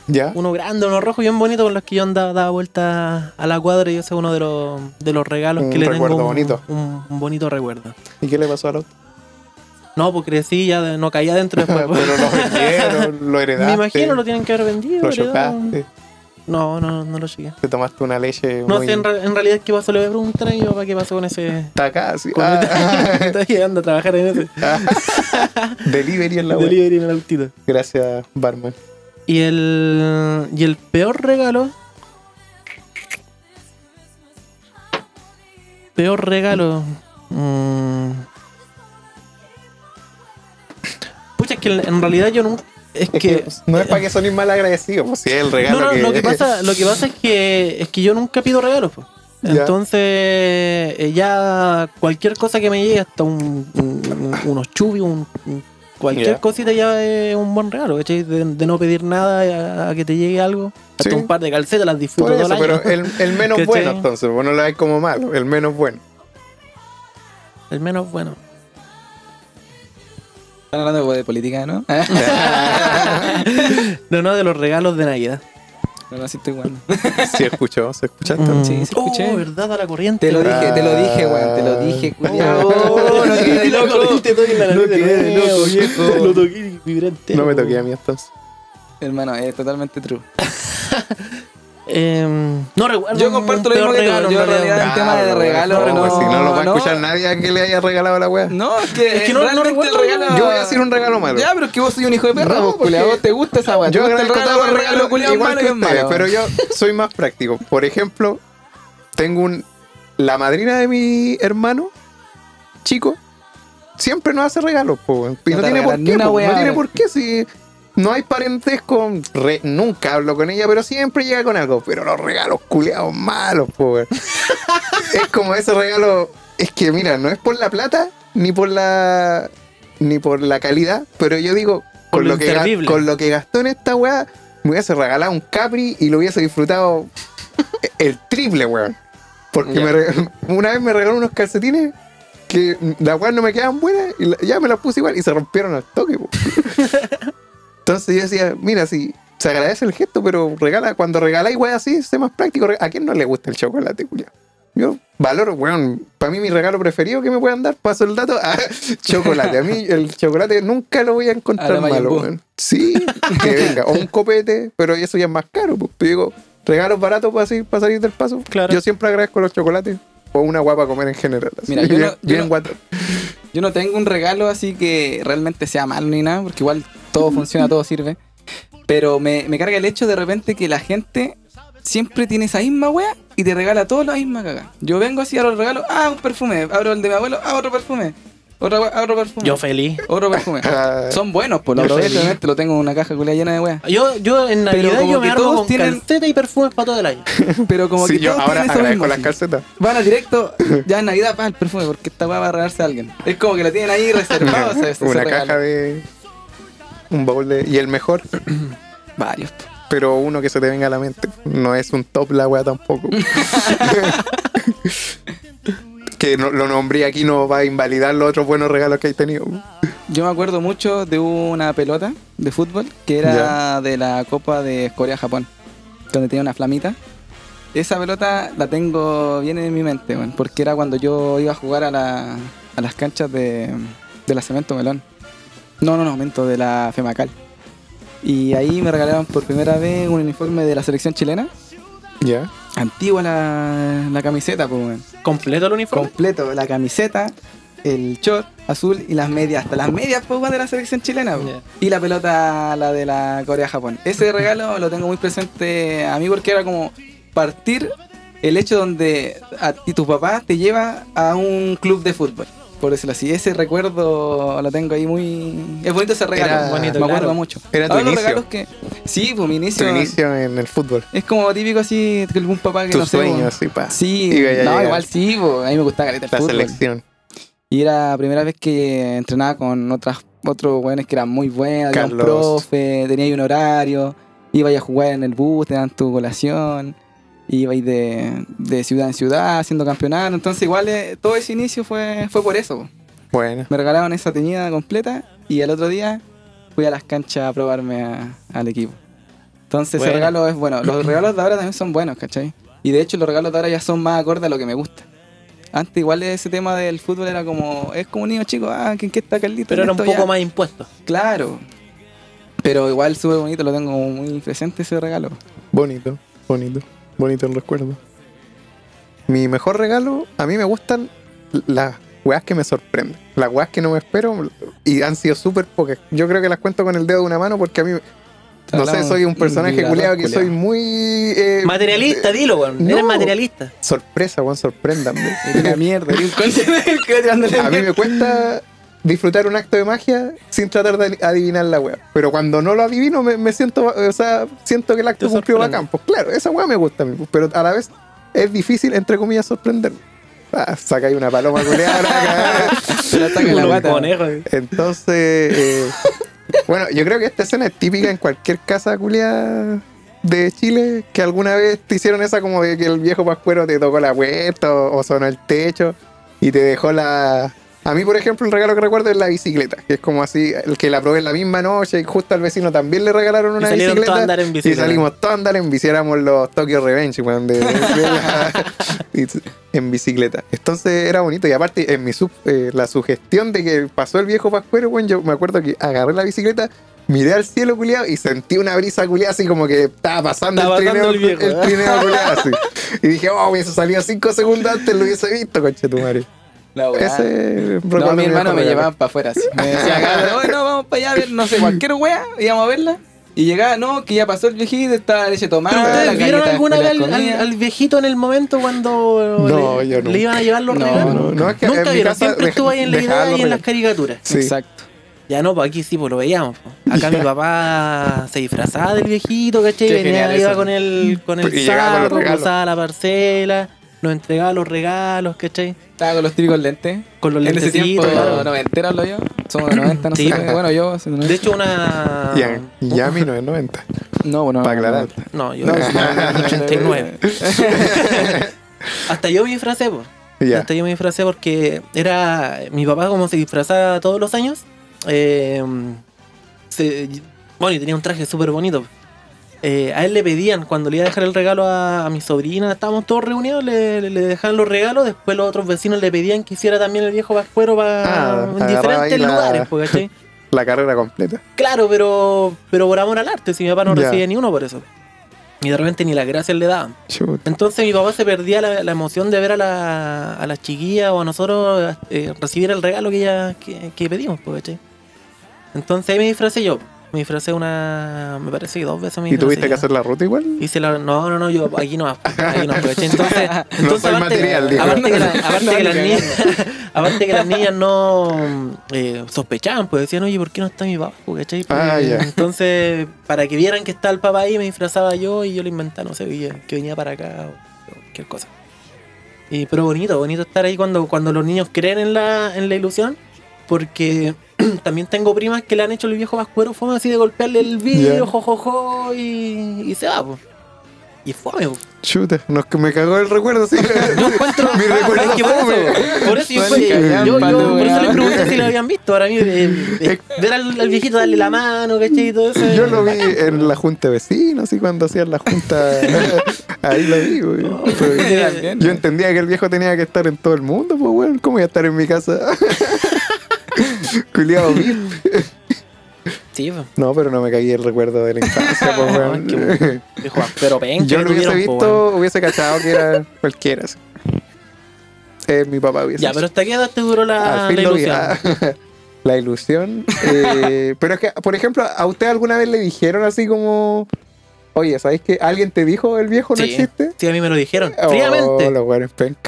ya. Uno grande, uno rojo, bien bonito, con los que yo andaba, daba vuelta a la cuadra. Y ese es uno de los, de los regalos Un que le recuerdo tengo. un- bonito. Un, un bonito recuerdo. ¿Y qué le pasó al auto? No, pues crecí, ya de- no caía dentro después. pues. <laughs> Pero lo vendieron, lo heredaste. Me imagino lo tienen que haber vendido. Lo heredado. chocaste, No, no, no lo llegué. te tomaste una leche No muy... sé en, en realidad qué pasó. Le voy a preguntar a mi papá qué pasó con ese. Está acá, sí. Con Ah, <laughs> Está llegando a trabajar en ese <laughs> Delivery en la delivery en el autito. Gracias, barman. Y el, y el peor regalo. Peor regalo. mm. Pucha, es que en realidad yo nunca. Es que. <laughs> no es para que sonéis mal agradecidos, pues si es el regalo No, no, que... lo que <laughs> pasa, lo que pasa es que es que yo nunca pido regalos, pues. Entonces, eh, ya cualquier cosa que me llegue, hasta un, un- un- unos chubis, un, cualquier cosita ya es un buen regalo. De, de no pedir nada a, a que te llegue algo. Hasta Sí. un par de calcetas las Por disfruto todo eso, el pero el, el menos <laughs> bueno, entonces, vos no lo ves como malo, el menos bueno. El menos bueno. Están hablando de política, ¿no? <laughs> No, no, de los regalos de Navidad. no, no, sí estoy jugando. Sí, escuchó, se escuchaste. Mm. Sí, sí escuché. Oh, verdad, a la corriente. Te lo dije, te lo dije, weón. Te lo dije, culiao. Oh, no <laughs> loco. loco. Te toqué la nariz No loco, viejo. <laughs> Lo toqué entero. No me toqué a mí entonces. Hermano, es totalmente true. Em, no recuerdo. Yo comparto lo mismo que regalo, Yo en realidad el tema de regalo, no, no, pues, si no lo va a no. escuchar nadie a que le haya regalado la wea. No, es que, Es que no- no realmente recuerdo. el regalo. Yo voy a decir un regalo malo. Ya, pero es que vos soy un hijo de perra, No, vos, culiao. porque ¿Vos te gusta esa weá? ¿Te Yo gusta el agradezco regalo, todo el regalo igual malo que ustedes, malo? pero yo soy más práctico. Por ejemplo, tengo un... La madrina de mi hermano, chico, siempre nos hace regalos, po. Y No no, te tiene por qué, wea No tiene por qué si... No hay parentesco, re- nunca hablo con ella, pero siempre llega con algo. Pero los regalos culeados malos, po. weón. <laughs> es como ese regalo. Es que mira, no es por la plata, ni por la. ni por la calidad, pero yo digo, con lo lo, que, ga- inservible. con lo que gastó en esta weá, me hubiese regalado un Capri y lo hubiese disfrutado <laughs> el triple, weón. Porque me una vez me regaló unos calcetines que las weas no me quedaban buenas y la- ya me las puse igual y se rompieron al toque. <laughs> Entonces yo decía, mira, si se agradece el gesto, pero regala, cuando regaláis weas así, sé más práctico. ¿A quién no le gusta el chocolate, culiao? Yo valoro, weón, para mí mi regalo preferido que me puedan dar, paso el dato, a <laughs> chocolate. A mí el chocolate nunca lo voy a encontrar malo, weón. Sí, que venga, o un <laughs> copete, pero eso ya es más caro, pues. Digo, regalos baratos para salir, para salir del paso. Claro. Yo siempre agradezco los chocolates o una guapa comer en general. así, Mira, yo bien, no- yo bien no- guato. Yo no tengo un regalo así que realmente sea malo ni nada, porque igual todo funciona, todo sirve. Pero me, me carga el hecho de repente que la gente siempre tiene esa misma wea y te regala todo la misma caga. Yo vengo así, abro el regalo, ah, un perfume, abro el de mi abuelo, ah, otro perfume, wea, otro perfume, Yo feliz. otro perfume. <laughs> Son buenos, pues lo aprovecho, lo tengo en una caja culia llena de weas. Yo, yo en Pero Navidad como yo me que armo todos con tienen- calceta y perfumes para todo el año. <laughs> Pero como sí, que yo todos ahora tienen mismo, las calcetas. Van al directo, ya en Navidad, para el perfume, porque esta weá va a regalarse a alguien. Es como que lo tienen ahí ese <laughs> una caja de. Un baúl de. Y el mejor, <clears throat> Varios. pero uno que se te venga a la mente. No es un top la wea tampoco. <laughs> <laughs> que no- lo nombré aquí no va a invalidar los otros buenos regalos que hay tenido. Yo me acuerdo mucho de una pelota de fútbol que era de la Copa de Corea-Japón, donde tenía una flamita. Esa pelota la tengo bien en mi mente, porque era cuando yo iba a jugar a, la- a las canchas de, de la Cemento Melón. No, no, no, momento, de la Femacal. Y ahí me regalaron por primera vez un uniforme de la selección chilena. Ya. Antigua la, la camiseta, pues, weón. ¿Completo el uniforme? completo la camiseta, el short azul y las medias, hasta las medias pues, weón, de la selección chilena. Ya. Y la pelota, la de la Corea-Japón. Ese regalo lo tengo muy presente a mí porque era como partir el hecho donde a ti tu papá te lleva a un club de fútbol. Por decirlo así, ese recuerdo lo tengo ahí muy... Es bonito ese regalo, Era- Bonito, me acuerdo claro. mucho. Era tu Ahora los inicio. regalos que... Sí, pues mi Tu inicio... inicio en el fútbol. Es como típico así, que algún papá que Tu no sé... sueño, po. así, pa. Sí, no, llegar. igual sí, po. a mí me gustaba caleta el La fútbol. selección. Y era la primera vez que entrenaba con otras, otros weones que eran muy buenos, había un Carlos. profe, tenía ahí un horario, iba a jugar en el bus, te dan tu colación, iba ahí de, de ciudad en ciudad haciendo campeonato, entonces igual eh, todo ese inicio fue, fue por eso. Bueno. Me regalaron esa teñida completa y el otro día fui a las canchas a probarme a- al equipo. Entonces Bueno. ese regalo es bueno, los regalos de ahora también son buenos, ¿cachai? Y de hecho los regalos de ahora ya son más acordes a lo que me gusta. Antes igual ese tema del fútbol era como, es como un niño chico, ah, ¿quién qué está Carlito? Pero era un poco ya. más impuesto. Claro. Pero igual súper bonito, lo tengo muy presente ese regalo. Bonito, bonito, bonito el recuerdo. Mi mejor regalo, a mí me gustan las weas que me sorprenden. Las weas que no me espero y han sido súper pocas. Yo creo que las cuento con el dedo de una mano porque a mí, no sé, soy un personaje culiado que culiao. soy muy... eh, Materialista, eh, dilo, weón. no. Eres materialista. sorpresa, weón, sorpréndanme. <laughs> Una mierda, <laughs> A mí me cuesta disfrutar un acto de magia sin tratar de adivinar la wea. Pero cuando no lo adivino, me, me siento, o sea, siento que el acto cumplió bacán. Pues claro, esa wea me gusta a mí, pero a la vez es difícil, entre comillas, sorprenderme. Ah, saca ahí una paloma culeada. <laughs> Conejo. Entonces, eh, <laughs> bueno, yo creo que esta escena es típica en cualquier casa culiada de Chile, que alguna vez te hicieron esa como de que el viejo pascuero te tocó la puerta o, o sonó el techo y te dejó la... A mí, por ejemplo, el regalo que recuerdo es la bicicleta, que es como así, el que la probé en la misma noche y justo al vecino también le regalaron una bicicleta. todos a andar en Y bicicleta. salimos todos a andar en bici, éramos los Tokyo Revenge, weón, de, de la- <laughs> en bicicleta. Entonces era bonito. Y aparte, en mi sub, eh, la sugestión de que pasó el viejo Pascuero, weón, yo me acuerdo que agarré la bicicleta, miré al cielo culiado y sentí una brisa culiada así como que estaba pasando Estaba el trineo, el viejo, el trineo culiado <laughs> así. Y dije, oh, hubiese salido cinco segundos antes, lo hubiese visto, conche tu madre. La weá. Ese No, mi hermano me llevaban para afuera así. Me decía, acá, "Oye, no, vamos para allá a ver, no sé, cualquier wea, íbamos a verla. Y llegaba, no, que ya pasó el viejito, estaba leche tomada. ¿Pero la ustedes vieron alguna vez al, al- comida. al viejito en el momento cuando No, le, yo nunca. le iban a llevar los No, regalos? No, no, es que en Nunca vieron, casa siempre estuvo ahí en la idea y en las caricaturas. Sí. Exacto. Ya no, pues aquí sí, pues lo veíamos. <laughs> Acá mi papá se disfrazaba del viejito, ¿cachai? Venía, iba con el, con el saco, cruzaba la parcela, nos entregaba los regalos, ¿cachai? Estaba con los típicos lentes. Con los en ese tiempo, claro. noventero hablo yo. Somos de 90, no Sí, sé. pues. Bueno, yo. soy de 90. De hecho, una. Y a, y a mí no es 90. no, bueno. para aclarar. No, yo No. soy del 89. Hasta yo me disfracé, pues. Ya. Hasta yo me disfracé porque era. Mi papá, como se disfrazaba todos los años, eh, se- bueno, y tenía un traje súper bonito. Eh, a él le pedían, cuando le iba a dejar el regalo a, a mi sobrina, estábamos todos reunidos, le, le- le dejaban los regalos, después los otros vecinos le pedían que hiciera también el viejo pascuero para Ah, en diferentes la- lugares, ¿cachai? <laughs> La carrera completa. Claro, pero, pero por amor al arte, si mi papá no Ya. recibía ni uno por eso. Y de repente ni las gracias le daban. Chuta. Entonces mi papá se perdía la, la emoción de ver a, la, a las chiquillas o a nosotros eh, recibir el regalo que, ya, que, que pedimos, ¿cachai? Entonces ahí me disfracé yo. Me disfracé una. Me parece que dos veces me ¿Y tuviste que hacer la ruta igual? Hice la, no, no, no, yo aquí no, aquí no, ¿cachai? Entonces, <laughs> entonces soy aparte, material, aparte que, la- <laughs> aparte No, que las niñas, <laughs> aparte que las niñas no eh, sospechaban, pues decían, oye, ¿por qué no está mi papá? Pues, Ah, ya. Entonces, para que vieran que está el papá ahí, me disfrazaba yo y yo le inventaba, no sé, que que venía para acá o cualquier cosa. Y, pero bonito, bonito estar ahí cuando, cuando los niños creen en la, en la ilusión, porque <clears throat> también tengo primas que le han hecho el viejo vascuero fome así de golpearle el vidrio, Ya. jojojo, y, y se va, pues. Y fome, po. Chuta, no, es que me cagó el recuerdo. Sí. <laughs> Yo encuentro. Mi recuerdo que por fome. eso, por eso yo, yo- por eso les pregunté si lo <laughs> habían visto. Para mí, eh, eh, ver al, al viejito darle la mano, ¿cachai? Y todo eso. Yo eh, lo vi en la junta de vecinos y cuando hacían la junta. <laughs> ahí lo vi, güey. Yo entendía que el viejo tenía que estar en todo el mundo, pues, weón. ¿Cómo voy a estar en mi casa? Culiado. <laughs> Sí, pues. No, pero no me caí el recuerdo de la infancia, pues, weón. <laughs> Viejo, pero penca Yo lo hubiese tuvieron, visto, hubiese cachado que era <laughs> cualquiera. así. Eh, mi papá hubiese Ya, pero hasta qué edad te duró la, ilusión. Ah, la ilusión. eh, pero es que, por ejemplo, ¿a usted alguna vez le dijeron así como, oye, ¿sabes que alguien te dijo el viejo no Sí. existe? Sí, a mí me lo dijeron. Oh, Fríamente. los.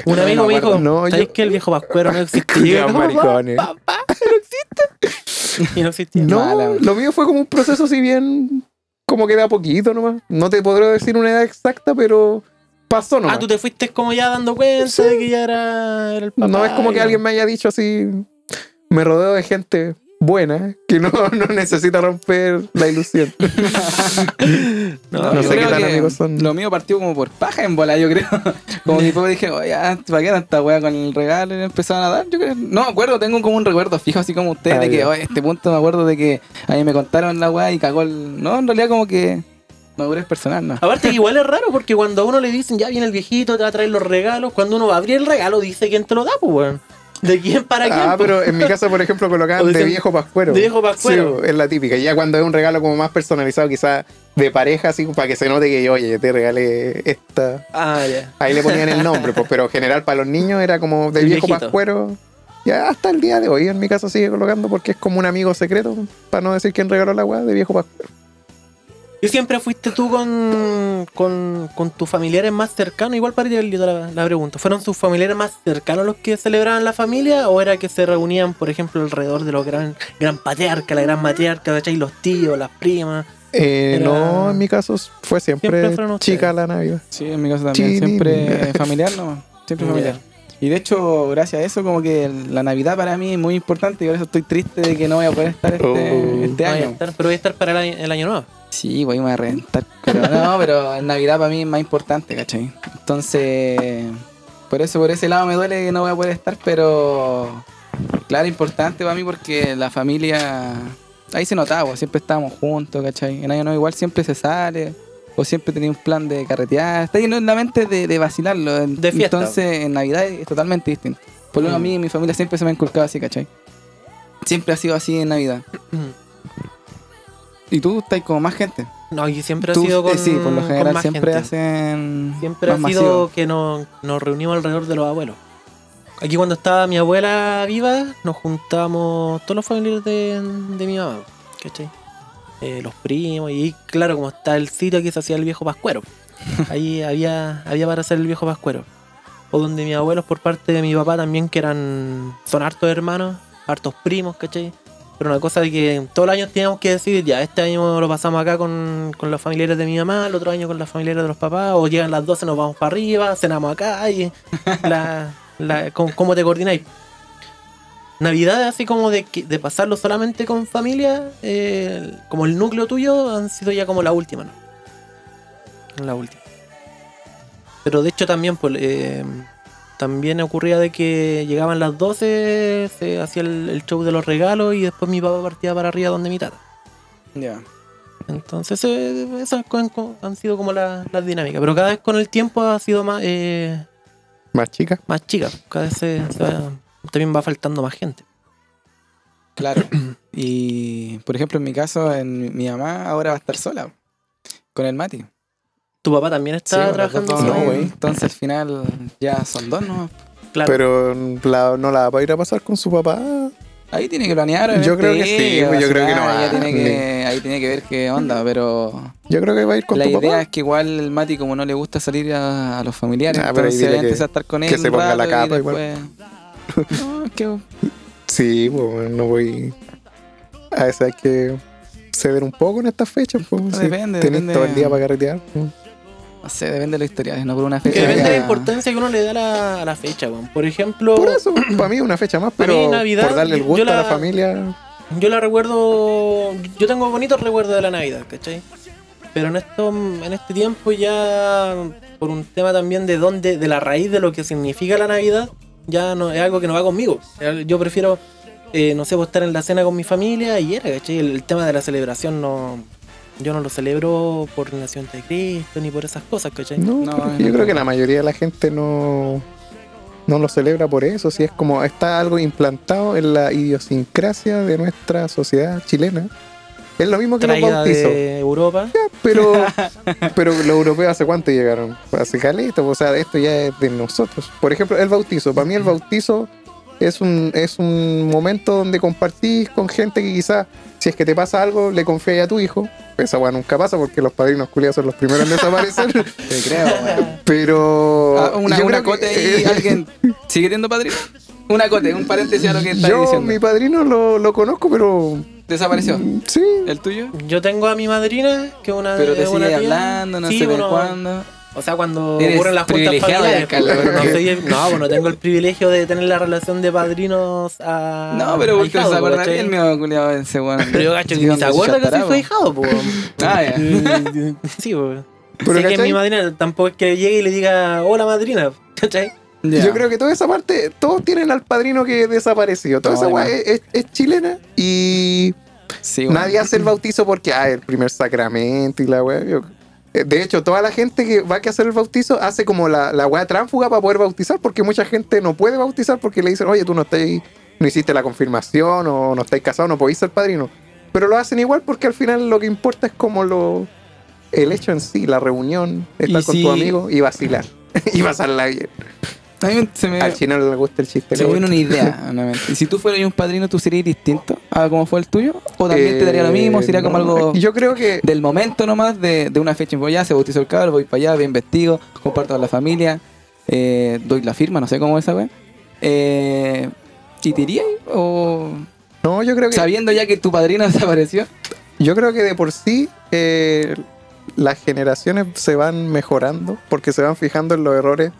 Un amigo no me dijo. No, ¿sabes yo- que el viejo vascuero no existe? Y Culiao yo, "¿Cómo, maricones. Papá, no existe. <laughs> Y no existía. No, Mala. lo mío fue como un proceso así bien, como que de a poquito nomás. No te podré decir una edad exacta, pero pasó nomás. Ah, tú te fuiste como ya dando cuenta Sí. de que ya era, era el papá. No es como que alguien me haya dicho así, me rodeo de gente buena, que no, <laughs> no necesita romper la ilusión. <laughs> No, No sé qué tan amigos son. Lo mío partió como por paja en bola, yo creo. <laughs> Como mi papá dije, oye, ah, ¿para qué tanta wea con el regalo? Y empezaban a dar. Yo creo, no me acuerdo, tengo como un recuerdo fijo, así como ustedes, Ah, de que, oye, este punto me acuerdo de que a mí me contaron la wea y cagó el. No, en realidad, como que. Madurez personal, ¿no? Aparte que igual es raro porque cuando a uno le dicen ya viene el viejito, te va a traer los regalos, cuando uno va a abrir el regalo dice quién te lo da, pues weón. ¿De quién para quién? Ah, pero en mi casa, por ejemplo, colocaban de dicen, viejo pascuero. de viejo pascuero. Sí, es la típica. Ya cuando es un regalo como más personalizado, quizás de pareja, así para que se note que, oye, te regalé esta. Ah, ya. Ahí le ponían el nombre, pues, pero general para los niños era como de El viejo viejito. pascuero. Ya hasta el día de hoy en mi casa sigue colocando porque es como un amigo secreto, para no decir quién regaló la weá, de viejo pascuero. ¿Y siempre fuiste tú con, con, con tus familiares más cercanos? Igual para ti la, la pregunta. ¿Fueron sus familiares más cercanos los que celebraban la familia? ¿O era que se reunían, por ejemplo, alrededor de los gran, gran patriarca, la gran matriarca, ¿cachai? Los tíos, las primas. Eh, Era- No, en mi caso fue siempre, chica la Navidad. Sí, en mi casa también. Chini. Siempre <laughs> familiar, ¿no? Siempre familiar. Y de hecho, gracias a eso, como que la Navidad para mí es muy importante y por eso estoy triste de que no voy a poder estar este, Oh. este No voy a año. estar, pero voy a estar para el año, el año nuevo. Sí, voy a reventar. Pero no, <laughs> pero en Navidad para mí es más importante, ¿cachai? Entonces, por eso, por ese lado me duele que no voy a poder estar, pero claro, importante para mí porque la familia, ahí se notaba, siempre estábamos juntos, ¿cachai? En año nuevo igual siempre se sale, o siempre tenía un plan de carretear, está lleno en la mente de, de vacilarlo. De fiesta. Entonces, en Navidad es totalmente distinto. Por lo menos a Mm. mí y mi familia siempre se me ha inculcado así, ¿cachai? Siempre ha sido así en Navidad. <clears throat> Y tú estás como más gente. No, aquí siempre ha sido con, eh, sí, por lo con general más siempre gente. hacen. Siempre ha sido masivo. que nos, nos reunimos alrededor de los abuelos. Aquí cuando estaba mi abuela viva, nos juntábamos todos los familiares de, de mi mamá, ¿cachai? Eh, los primos, y claro, como está el sitio aquí se hacía el viejo pascuero. <laughs> Ahí había, había para hacer el viejo pascuero. O donde mis abuelos por parte de mi papá también, que eran, son hartos hermanos, hartos primos, ¿cachai? Pero una cosa de que todos los años teníamos que decidir, ya, este año lo pasamos acá con, con los familiares de mi mamá, el otro año con los familiares de los papás, o llegan las 12, nos vamos para arriba, cenamos acá, y <laughs> la, la- ¿cómo, cómo te coordináis? Navidad, así como de, de pasarlo solamente con familia, eh, como el núcleo tuyo, han sido ya como la última, ¿no? La última. Pero de hecho también, pues, eh, también ocurría de que llegaban las 12, se hacía el, el show de los regalos y después mi papá partía para arriba donde mi tata. Ya. Entonces, eh, esas han sido como la- las dinámicas. Pero cada vez con el tiempo ha sido más, eh, Más chica. más chica. Cada vez se- se va- también va faltando más gente. Claro. <clears throat> Y por ejemplo, en mi caso, en mi, mi mamá ahora va a estar sola. Con el Mati. Tu papá también está Sí, los trabajando. No, güey. Entonces al final ya son dos, ¿no? Claro. Pero la- no la va a ir a pasar con su papá. Ahí tiene que planear. Yo creo que sí, pues yo creo que no va. tiene que, ahí tiene que ver qué onda, pero Yo creo que va a ir con la tu idea papá. es que igual el Mati como no le gusta salir a, a los familiares, Ah, pero entonces dile va a que- empezar a estar con él que se ponga la capa igual. <laughs> No, es que Sí, pues no voy. A veces hay que ceder un poco en estas fechas. Pues, No, sí. depende, Tenés depende. todo el día para carretear. pues. No sé, depende de la historia, no por una fecha. depende de la importancia que uno le da a la, a la fecha. weón. Por ejemplo, Por eso, <clears throat> para mí es una fecha más, mí pero Navidad, por darle el gusto a la- familia. yo la recuerdo. Yo tengo bonitos recuerdos de la Navidad, ¿cachai? Pero en esto, en este tiempo ya, por un tema también de dónde, de la raíz de lo que significa la Navidad, ya no es algo que no va conmigo. Yo prefiero, eh, no sé, pues, estar en la cena con mi familia y era, ¿cachai? El, el tema de la celebración no. Yo no lo celebro por el nacimiento de Cristo ni por esas cosas, ¿cachai? No, No, yo creo que la mayoría de la gente no, no lo celebra por eso. Si es como está algo implantado en la idiosincrasia de nuestra sociedad chilena. Es lo mismo que los bautizos. de Europa. Pero, <laughs> pero los europeos hace cuánto llegaron? Hace caleta, o sea, esto ya es de nosotros. Por ejemplo, el bautizo. Para mí el bautizo es un, es un momento donde compartís con gente que quizás, si es que te pasa algo, le confías a tu hijo. Esa weá nunca pasa porque los padrinos culiados son los primeros en desaparecer. <laughs> Te creo, weón. pero Ah, una yo una creo que- cote ahí, alguien <laughs> sigue teniendo padrino. Una cote, un paréntesis a lo que está Yo, diciendo. mi padrino lo, lo conozco, pero Desapareció. sí. ¿El tuyo? Yo tengo a mi madrina, que es una Pero te es una sigue tía. hablando, no Sí, sé bueno, cuándo. O sea, cuando Eres ocurren las juntas familiares. Carlos, pero no, soy el- no, pues no tengo el privilegio de tener la relación de padrinos a. No, pero porque se acuerda bien, mi culiado ese weón. Pero yo cacho Sí, que ni se acuerda que soy su po. ahijado, pues. <laughs> Ah, ya. <laughs> Sí, pues. Pero, sé que mi madrina, tampoco es que llegue y le diga, hola madrina, ¿cachai? Yo creo que toda esa parte, todos tienen al padrino que desapareció. Toda No, esa weá es, es- es chilena y Sí, weón. nadie hace el bautizo porque, ah, el primer sacramento y la weá. Eh, De hecho, toda la gente que va a hacer el bautizo hace como la, la weá tránfuga para poder bautizar porque mucha gente no puede bautizar porque le dicen, oye, tú no estás, no hiciste la confirmación o no estáis casados, no podéis ser padrino. Pero lo hacen igual porque al final lo que importa es como lo el hecho en sí, la reunión, estar con si- tu amigo y vacilar. <laughs> y pasarla bien. A mí se me, Al chino le gusta el chiste. se me viene una idea. <laughs> Y si tú fueras un padrino, ¿tú serías distinto a como fue el tuyo? ¿O también te daría lo mismo? ¿Sería como Eh, algo <laughs> Yo creo que del momento nomás, de, de una fecha? Voy allá, se bautizó el cabro, voy para allá, bien vestido, comparto con la familia, eh, doy la firma, no sé cómo es esa weá. Eh, ¿Y te irías? ¿O no, yo creo que sabiendo ya que tu padrino <laughs> desapareció? yo creo que de por sí eh, las generaciones se van mejorando porque se van fijando en los errores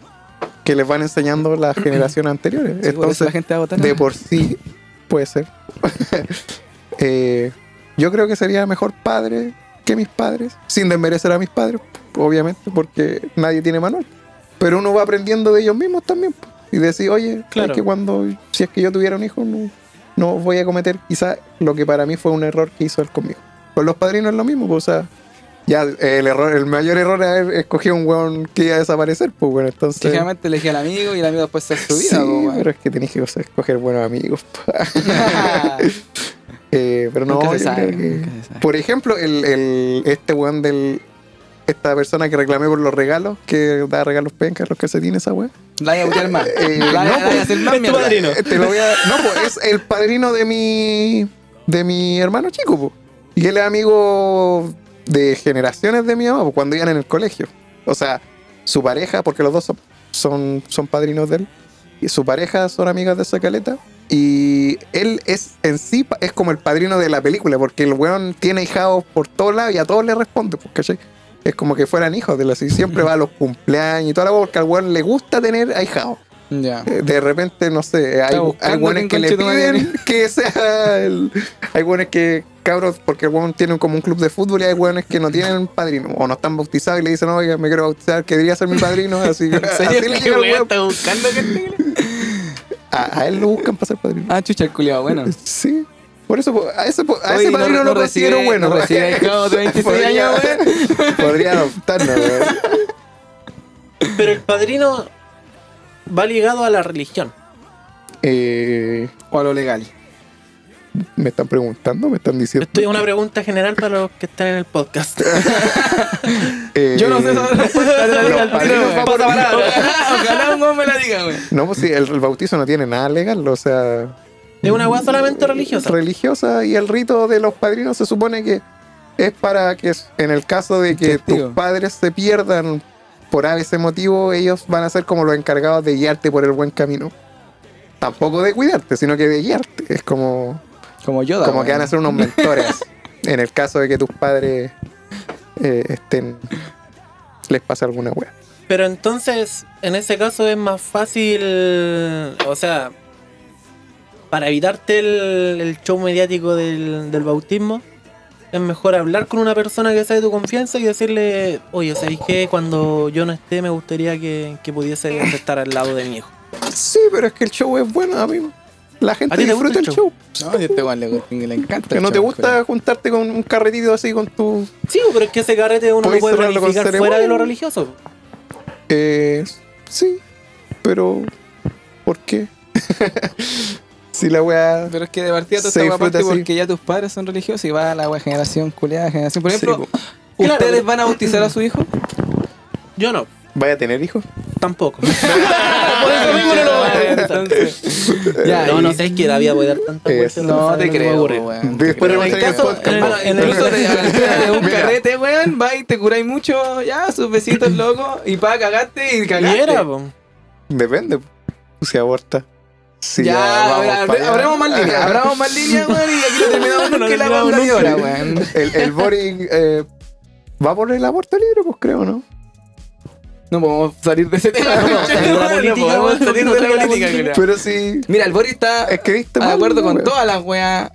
que les van enseñando las generaciones anteriores. Sí, eso Entonces, la gente va a votar. de por sí puede ser. <laughs> Eh, yo creo que sería mejor padre que mis padres, sin desmerecer a mis padres, obviamente, porque nadie tiene manual. Pero uno va aprendiendo de ellos mismos también. Y decir, oye, Claro. es que cuando, si es que yo tuviera un hijo, no, no voy a cometer quizá lo que para mí fue un error que hizo él conmigo. Con los padrinos es lo mismo, pues, o sea, ya el error, el mayor error es haber escogido un weón que iba a desaparecer, pues bueno, entonces. Que generalmente elegí al amigo y el amigo después se hace su Sí, weón. pero es que tenéis que o sea, escoger buenos amigos. <laughs> <laughs> Eh, pero no, yo sabe, creo que-. Por ejemplo, el, el- este weón del. Esta persona que reclamé por los regalos, que da regalos pencas, los calcetines, esa weá. La voy a butear más. <laughs> Eh, La no, la a hacer más es tu padrino. Te lo voy a. No, pues es el padrino de mi. de mi hermano chico, pues. Y él es amigo de generaciones de mi mamá, pues, cuando iban en el colegio. O sea, su pareja, porque los dos son, son, son padrinos de él, y su pareja son amigas de esa caleta. Y él es en sí es como el padrino de la película, porque el weón tiene hijados por todos lados y a todos le responde, pues, ¿cachai? Es como que fueran hijos de los y siempre va a los cumpleaños y toda la weá, porque al weón le gusta tener ahijados. Ya. Eh, de repente, no sé, hay, hay quién que le piden que sea el, hay buenos que cabros porque el weón tiene como un club de fútbol y hay buenos que no tienen padrino o no están bautizados y le dicen oiga me quiero bautizar que debería ser mi padrino así, <laughs> así le llega el weón. está buscando que a, a él lo buscan para ser padrino Ah, chucha, el culiado, bueno. sí por eso a ese, a ese Oye, no- padrino no lo considero recibe- bueno no recibe hijados de 26 <laughs> Podría- años, <laughs> podría adoptarlo weón. Pero el padrino va ligado a la religión. Eh, O a lo legal. <laughs> me están preguntando me están diciendo Esto es una pregunta general para los que están en el podcast. Eh, <laughs> Yo no sé esa respuesta, va por- <laughs> Ojalá, un hombre me la diga, güey. no pues sí el, el bautizo no tiene nada legal o sea Es una weá solamente religiosa. religiosa y el rito de los padrinos se supone que es para que en el caso de que Testigo. tus padres se pierdan por ese motivo, ellos van a ser como los encargados de guiarte por el buen camino. Tampoco de cuidarte, sino que de guiarte. Es como, Como Yoda. como que van a ser unos mentores <laughs> en el caso de que tus padres eh, estén les pase alguna wea. Pero entonces, en ese caso es más fácil, o sea, para evitarte el, el show mediático del, del bautismo, es mejor hablar con una persona que sea de tu confianza y decirle, oye, ¿sabéis qué? Cuando yo no esté, me gustaría que, que pudiese estar al lado de mi hijo. Sí, pero es que el show es bueno, amigo. La gente ¿A disfruta el show. No, este le, le encanta. Que no te gusta juntarte con un carretito así con tu Sí, pero es que ese carrete uno lo puede planificar fuera de lo religioso. Eh, sí, pero ¿por qué? <laughs> si la weá. Pero es que de partida toda esta weá parte así. porque ya tus padres son religiosos y va la wea generación culiada, generación. Por ejemplo, Sí, po. ¿ustedes Claro. van a bautizar a su hijo? Yo no, ¿Vaya a tener hijos? tampoco. <laughs> <laughs> Por eso mismo no lo voy a ver, entonces. Ya, no, y- no sé, es que la vida puede dar tantas Es- vueltas. No te creo, weón. Después de en el caso- podcast, en el- en el- Incluso de, de un Mira. carrete, weón, va y te curáis mucho, ya, sus besitos <clears throat> locos, y pa, cagaste y cagaste. po. Depende. Si aborta. Si ya, vamos ahora, para allá. abramos más líneas, abramos más líneas, weón, y aquí lo <laughs> terminamos No porque la terminamos banda de nunca. hora, weón. El, el Boris eh, va por el aborto libre, pues creo, ¿no? No podemos salir de ese tema. <laughs> No podemos salir de la No política, podemos weón, salir no de la toca la política, política. culiao. Pero sí. Mira, el Boris está Es que viste de acuerdo con todas las weas.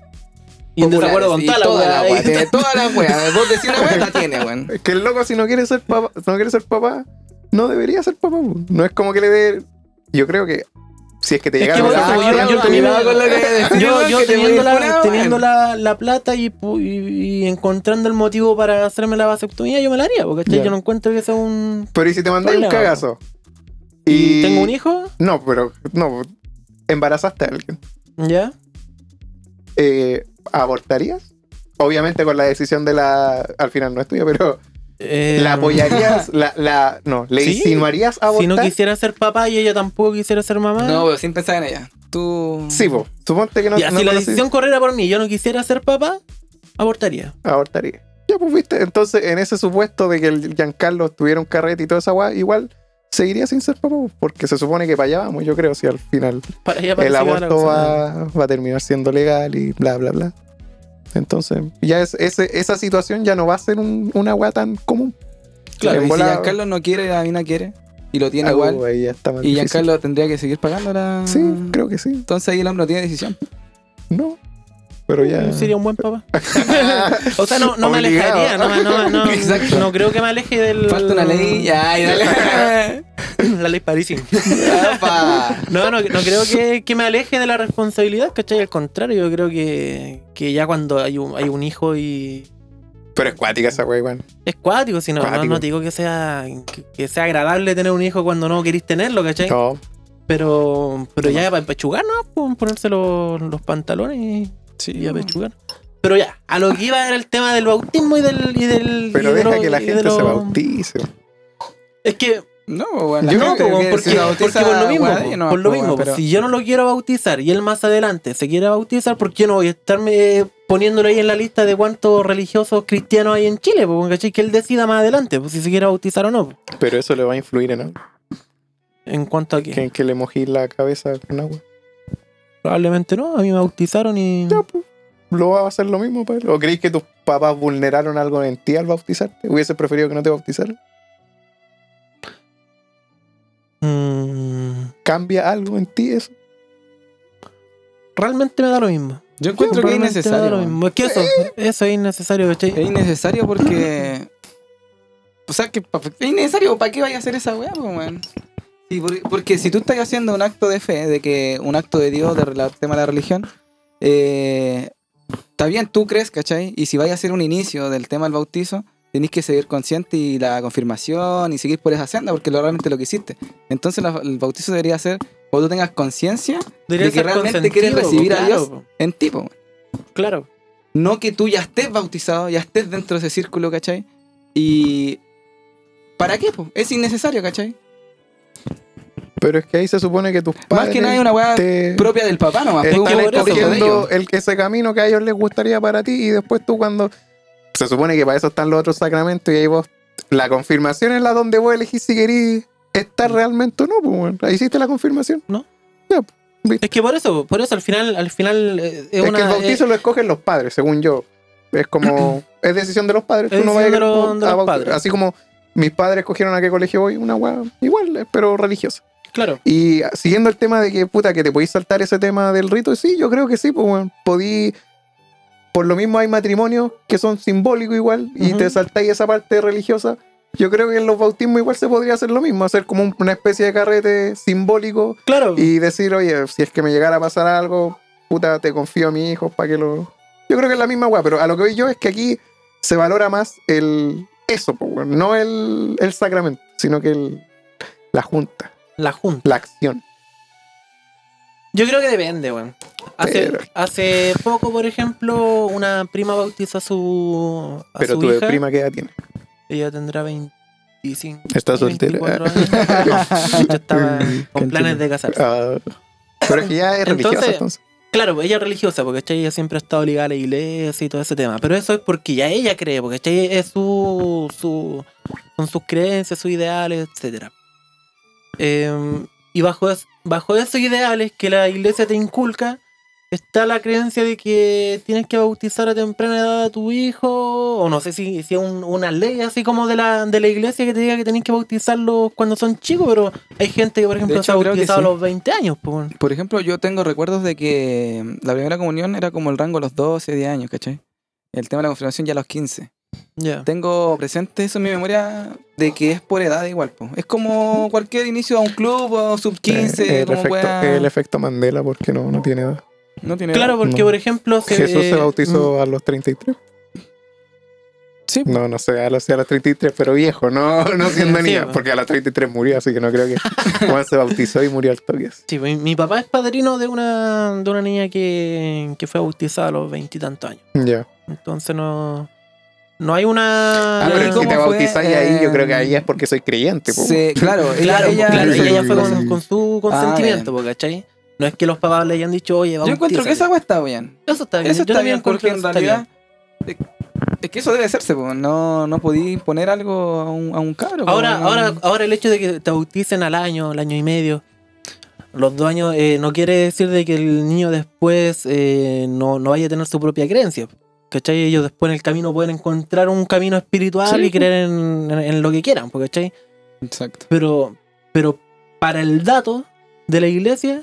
Y en desacuerdo con populares, toda y la weá. wea, Tiene todas las weas. Vos decís una wea, la tiene, weón. Es que el loco, si no quiere ser papá, si no quiere ser papá, no debería ser papá. No es como que le dé. Yo creo que si es que te llega yo- yo- teniendo, la, teniendo la, la plata y, y, y encontrando el motivo para hacerme la vasectomía, yo me la haría, porque Ya. yo no encuentro que sea un... Pero ¿y si te mandáis un cagazo? ¿Y tengo un hijo? No, pero no. Embarazaste a alguien. ¿Ya? Eh, ¿Abortarías? Obviamente con la decisión de la. Al final no es tuya, pero. Eh, ¿La apoyarías? <laughs> La, la, no, ¿le Sí. insinuarías a Si no quisiera ser papá y ella tampoco quisiera ser mamá... No, pero sin pensar en ella. Tú. Sí, po. Suponte que no. ya, no si la conocí- decisión corriera por mí y yo no quisiera ser papá, abortaría. Abortaría. Ya, pues viste. Entonces, en ese supuesto de que el Giancarlo tuviera un carrete y toda esa guay, igual seguiría sin ser papá, pues, porque se supone que para allá vamos, yo creo, si al final Para el aborto va, va a terminar siendo legal y bla, bla, bla. Entonces, ya es, ese- esa situación ya no va a ser un- una weá tan común. Claro, y si Giancarlo no quiere, la mina quiere. y lo tiene Ah, igual. uh, ahí ya está Y difícil. Giancarlo tendría que seguir pagando la. Sí, creo que sí. Entonces ahí el hombre no tiene decisión. No. Pero ya. Sería un buen papá. <laughs> o sea, no, no me alejaría. No, no, no, Exacto. no creo que me aleje del. Falta una ley. Ya, y dale. <laughs> <clears throat> La ley Parisi. No, no, no creo que, que me aleje de la responsabilidad, ¿cachai? Al contrario, yo creo que, que ya cuando hay un, hay un hijo y. Pero es cuática esa wea, igual. Es cuático, si no, no, te digo que sea, que, que sea agradable tener un hijo cuando no querís tenerlo, ¿cachai? No. Pero, pero ya para pechugar, ¿no? Pues ponerse los, los pantalones y, y a pechugar. Pero ya, a lo que iba era el tema del bautismo y del. Y del Pero y de deja lo- que la gente se bautice. Es que No, bueno, Yo no, porque, bautiza porque por lo mismo, no, por lo mismo, pero- si yo no lo quiero bautizar y él más adelante se quiere bautizar, ¿por qué no voy a estarme eh, poniéndolo ahí en la lista de cuántos religiosos cristianos hay en Chile? po, ¿cachai? Que él decida más adelante, pues si se quiere bautizar o no. po. Pero eso le va a influir en algo. En cuanto a que Que, que le mojí la cabeza con agua. probablemente no, a mí me bautizaron y... Ya, pues. ¿Lo va a hacer lo mismo para él? ¿O creéis que tus papás vulneraron algo en ti al bautizarte? ¿Hubieses preferido que no te bautizaran? ¿Cambia algo en ti eso? realmente me da lo mismo. Yo encuentro que es Realmente me da innecesario. lo man. mismo. Es que eso, eso es innecesario, ¿cachai? Es innecesario porque. O sea, que es innecesario. ¿Para qué vaya a hacer esa weá, weón? Sí, por- porque si tú estás haciendo un acto de fe, de que un acto de Dios, del tema de la religión, eh, está bien, tú crees, ¿cachai? Y si vayas a hacer un inicio del tema del bautizo, tenés que seguir consciente y la confirmación y seguir por esa senda, porque lo, realmente lo que hiciste. Entonces la- el bautizo debería ser cuando tú tengas conciencia de que realmente quieres recibir a Dios en ti, po, weón. Claro. No que tú ya estés bautizado, ya estés dentro de ese círculo, ¿cachai? Y. ¿Para qué? po? Es innecesario, ¿cachai? Pero es que ahí se supone que tus padres. Más que nada es una weá te- propia del papá nomás. están escogiendo el que ese camino que a ellos les gustaría para ti y después tú cuando se supone que para eso están los otros sacramentos y ahí vos la confirmación es la donde vos elegís si querís estar realmente o no pues, bueno. ahí hiciste la confirmación No. Pues. Es que por eso, por eso al final, al final eh, es, es, una, que el bautizo lo escogen los padres según yo es como <clears throat> es decisión de los padres Es tú no vayas de a- de los padres. así como mis padres escogieron a qué colegio voy una weá igual eh, pero religiosa eh, claro. Y siguiendo el tema de que, puta, que te podéis saltar ese tema del rito, sí, yo creo que sí, pues, weón. Podí. Por lo mismo hay matrimonios que son simbólicos igual y te saltáis esa parte religiosa. Yo creo que en los bautismos igual se podría hacer lo mismo, hacer como un- una especie de carrete simbólico Claro. y decir, oye, si es que me llegara a pasar algo, puta, te confío a mi hijo para que lo. Yo creo que es la misma weá, pero a lo que voy yo es que aquí se valora más el. Eso. No el, el sacramento, sino que el, la junta, la junta. la acción. Yo creo que depende, weón. Hace, Pero- hace poco, por ejemplo, una prima bautizó a su, a Pero su tu hija. prima, ¿qué edad tiene? Ella tendrá 25. Está soltera. 24 años. <laughs> Yo estaba con planes de casarse. Ah, pero es que ya es religiosa Entonces- entonces. Claro, pues ella es religiosa, porque ella siempre ha estado ligada a la iglesia y todo ese tema. Pero eso es porque ya ella cree, porque es su, su, son sus creencias, sus ideales, etc. y bajo, es- bajo esos ideales que la iglesia te inculca, está la creencia de que tienes que bautizar a temprana edad a tu hijo, o no sé si, si es un- una ley así como de la, de la iglesia que te diga que tenés que bautizarlos cuando son chicos, pero hay gente que, por ejemplo, hecho, se ha bautizado sí. a los 20 años. Bueno. Por ejemplo, yo tengo recuerdos de que la primera comunión era como el rango de los 12, 10 años, ¿cachai? El tema de la confirmación ya a los 15. Ya. Tengo presente eso en mi memoria de que es por edad igual, po. Es como cualquier inicio a un club o sub 15, Eh, el, como efecto, wea- el efecto Mandela, porque no, no tiene edad. No tiene Claro, edad. porque No. por ejemplo. se- Jesús se bautizó a los 33. Sí, No, no sé, a los, a los 33, pero viejo, no, no siendo Sí, porque a los 33 murió, así que no creo que <laughs> Juan se bautizó y murió al toque. Sí, mi, mi papá es padrino de una, de una niña que, que fue bautizada a los veintitantos años. Ya. Entonces no. No hay una. Ah, pero ¿y si te bautizáis ahí, yo creo que eh, ahí es porque soy creyente. po. Sí, claro, <laughs> ella, Claro, ella, claro, ella, ya fue con, con su consentimiento, po, ¿cachai? No es que los papás le hayan dicho, oye, Yo encuentro que esa wea está bien. Eso está bien. Eso está bien porque en que realidad es, que eso debe hacerse, po. no, no podí poner algo a un, a un cabro. Ahora, ahora, ahora el hecho de que te bauticen al año, al año y medio, los dos años, eh, no quiere decir de que el niño después eh, no, no vaya a tener su propia creencia. ¿Cachai? Ellos después en el camino pueden encontrar un camino espiritual Sí, y creer en, en- en lo que quieran, ¿cachai? Exacto. Pero, Pero para el dato de la iglesia,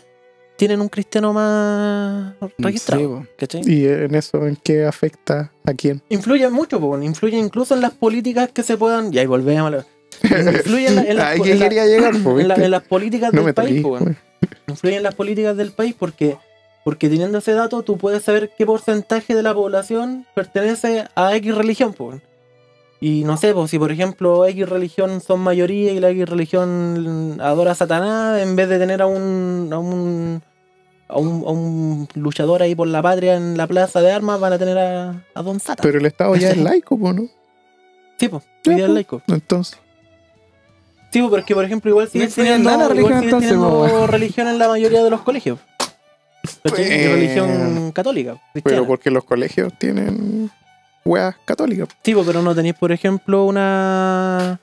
tienen un cristiano más registrado. Sí, po. ¿cachai? ¿Y en eso en qué afecta a quién? Influye mucho, po, influye incluso en las políticas que se puedan. Y ahí volvemos a la- Influye en, la- en <laughs> las Ahí po- que en la- quería llegar, po, en la- ¿viste? en las políticas No del país, po, weón. influye en las políticas del país porque porque teniendo ese dato tú puedes saber qué porcentaje de la población pertenece a X religión weón. y no sé pues si por ejemplo X religión son mayoría y la X religión adora a Satanás en vez de tener a un a un a un, a un luchador ahí por la patria en la plaza de armas van a tener a, a Don Satan. Pero el Estado ya es <laughs> laico, ¿no? sí pues Ya, día es laico. Entonces, sí pues, porque por ejemplo igual sigue No influye en teniendo, religión en la mayoría de los colegios Bueno. religión católica cristiana. pero porque los colegios tienen weas católicas. Sí, pero no tenéis, por ejemplo, una.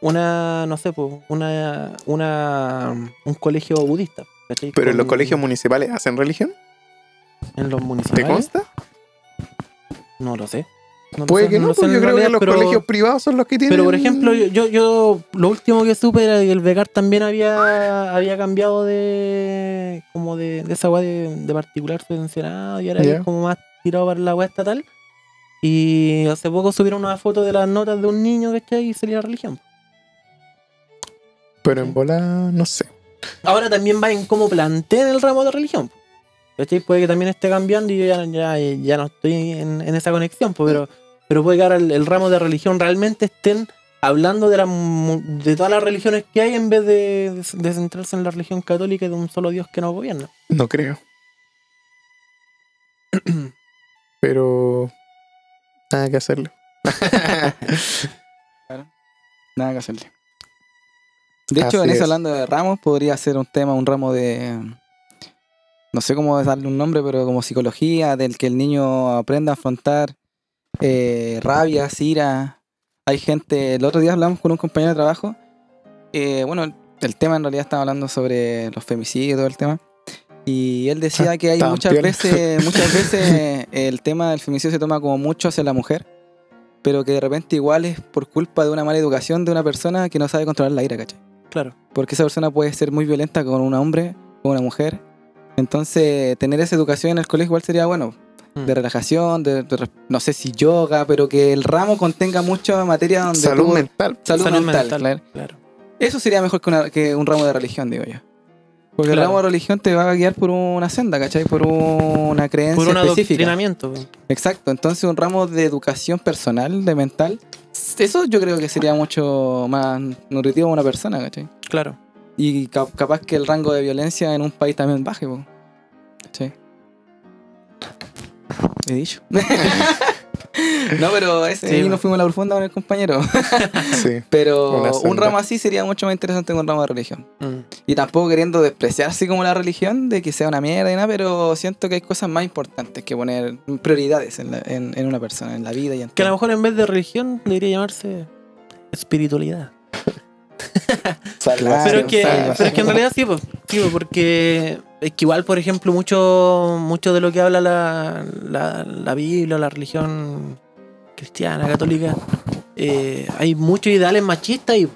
Una. No sé, po, una. Una. Un colegio budista. ¿cachai? Pero en los colegios municipales hacen religión, En los ¿te municipales. consta? No lo sé. No Puede sé, que no, porque en yo creo que realidad, los pero- colegios privados son los que tienen. Pero por ejemplo, yo, yo, lo último que supe era que el Becar también había, había cambiado de como de, de esa weá de, de particular subvencionado y ahora es como más tirado para la weá estatal. Y hace poco subieron una foto de las notas de un niño, ¿cachai? Y salía la religión. Pero en bola, no sé. Ahora también va en cómo planteen el ramo de religión. ¿Cachai? Puede que también esté cambiando y yo ya, ya, ya no estoy en, en esa conexión, po, pero, pero puede que ahora el, el ramo de religión realmente estén hablando de, la, de todas las religiones que hay en vez de, de centrarse en la religión católica y de un solo Dios que nos gobierna. No creo. <clears throat> Pero nada que hacerle. <laughs> Nada que hacerle. De hecho, Así en eso es. hablando de ramos, podría ser un tema, un ramo de. No sé cómo darle un nombre, pero como psicología, del que el niño aprenda a afrontar eh, rabia, ira. Hay gente. El otro día hablamos con un compañero de trabajo. eh, bueno, el tema en realidad estaba hablando sobre los femicidios y todo el tema. Y él decía Ah, que hay muchas veces, <laughs> muchas veces el tema del femicidio se toma como mucho hacia la mujer, pero que de repente igual es por culpa de una mala educación de una persona que no sabe controlar la ira, ¿cachai? Claro. Porque esa persona puede ser muy violenta con un hombre o una mujer. Entonces, tener esa educación en el colegio igual sería bueno, Mm. de relajación, de, no sé si yoga, pero que el ramo contenga mucha materia donde Salud tú- mental. salud, Salud mental, mental, claro. claro. Eso sería mejor que, una- que un ramo de religión, digo yo. Porque el ramo de religión te va a guiar por una senda, ¿cachai? Por una creencia Por un específica. adoctrinamiento. Exacto, entonces un ramo de educación personal, de mental, eso yo creo que sería mucho más nutritivo a una persona, ¿cachai? Claro. Y ca- capaz que el rango de violencia en un país también baje, po. ¿cachai? He dicho. <laughs> no, pero ese, Sí, ahí nos fuimos a la profunda con el compañero. <laughs> Sí. Pero un ramo así sería mucho más interesante que un ramo de religión. Mm. Y tampoco queriendo despreciar así como la religión, de que sea una mierda y nada, pero siento que hay cosas más importantes que poner prioridades en, la- en- en una persona, en la vida y en Que a lo mejor en vez de religión debería llamarse espiritualidad. <laughs> Claro, pero que, salva. pero es que en realidad sí, pues, sí, pues, porque es que igual, por ejemplo, mucho, mucho de lo que habla la, la, la Biblia, la religión cristiana, católica, eh, hay muchos ideales machistas y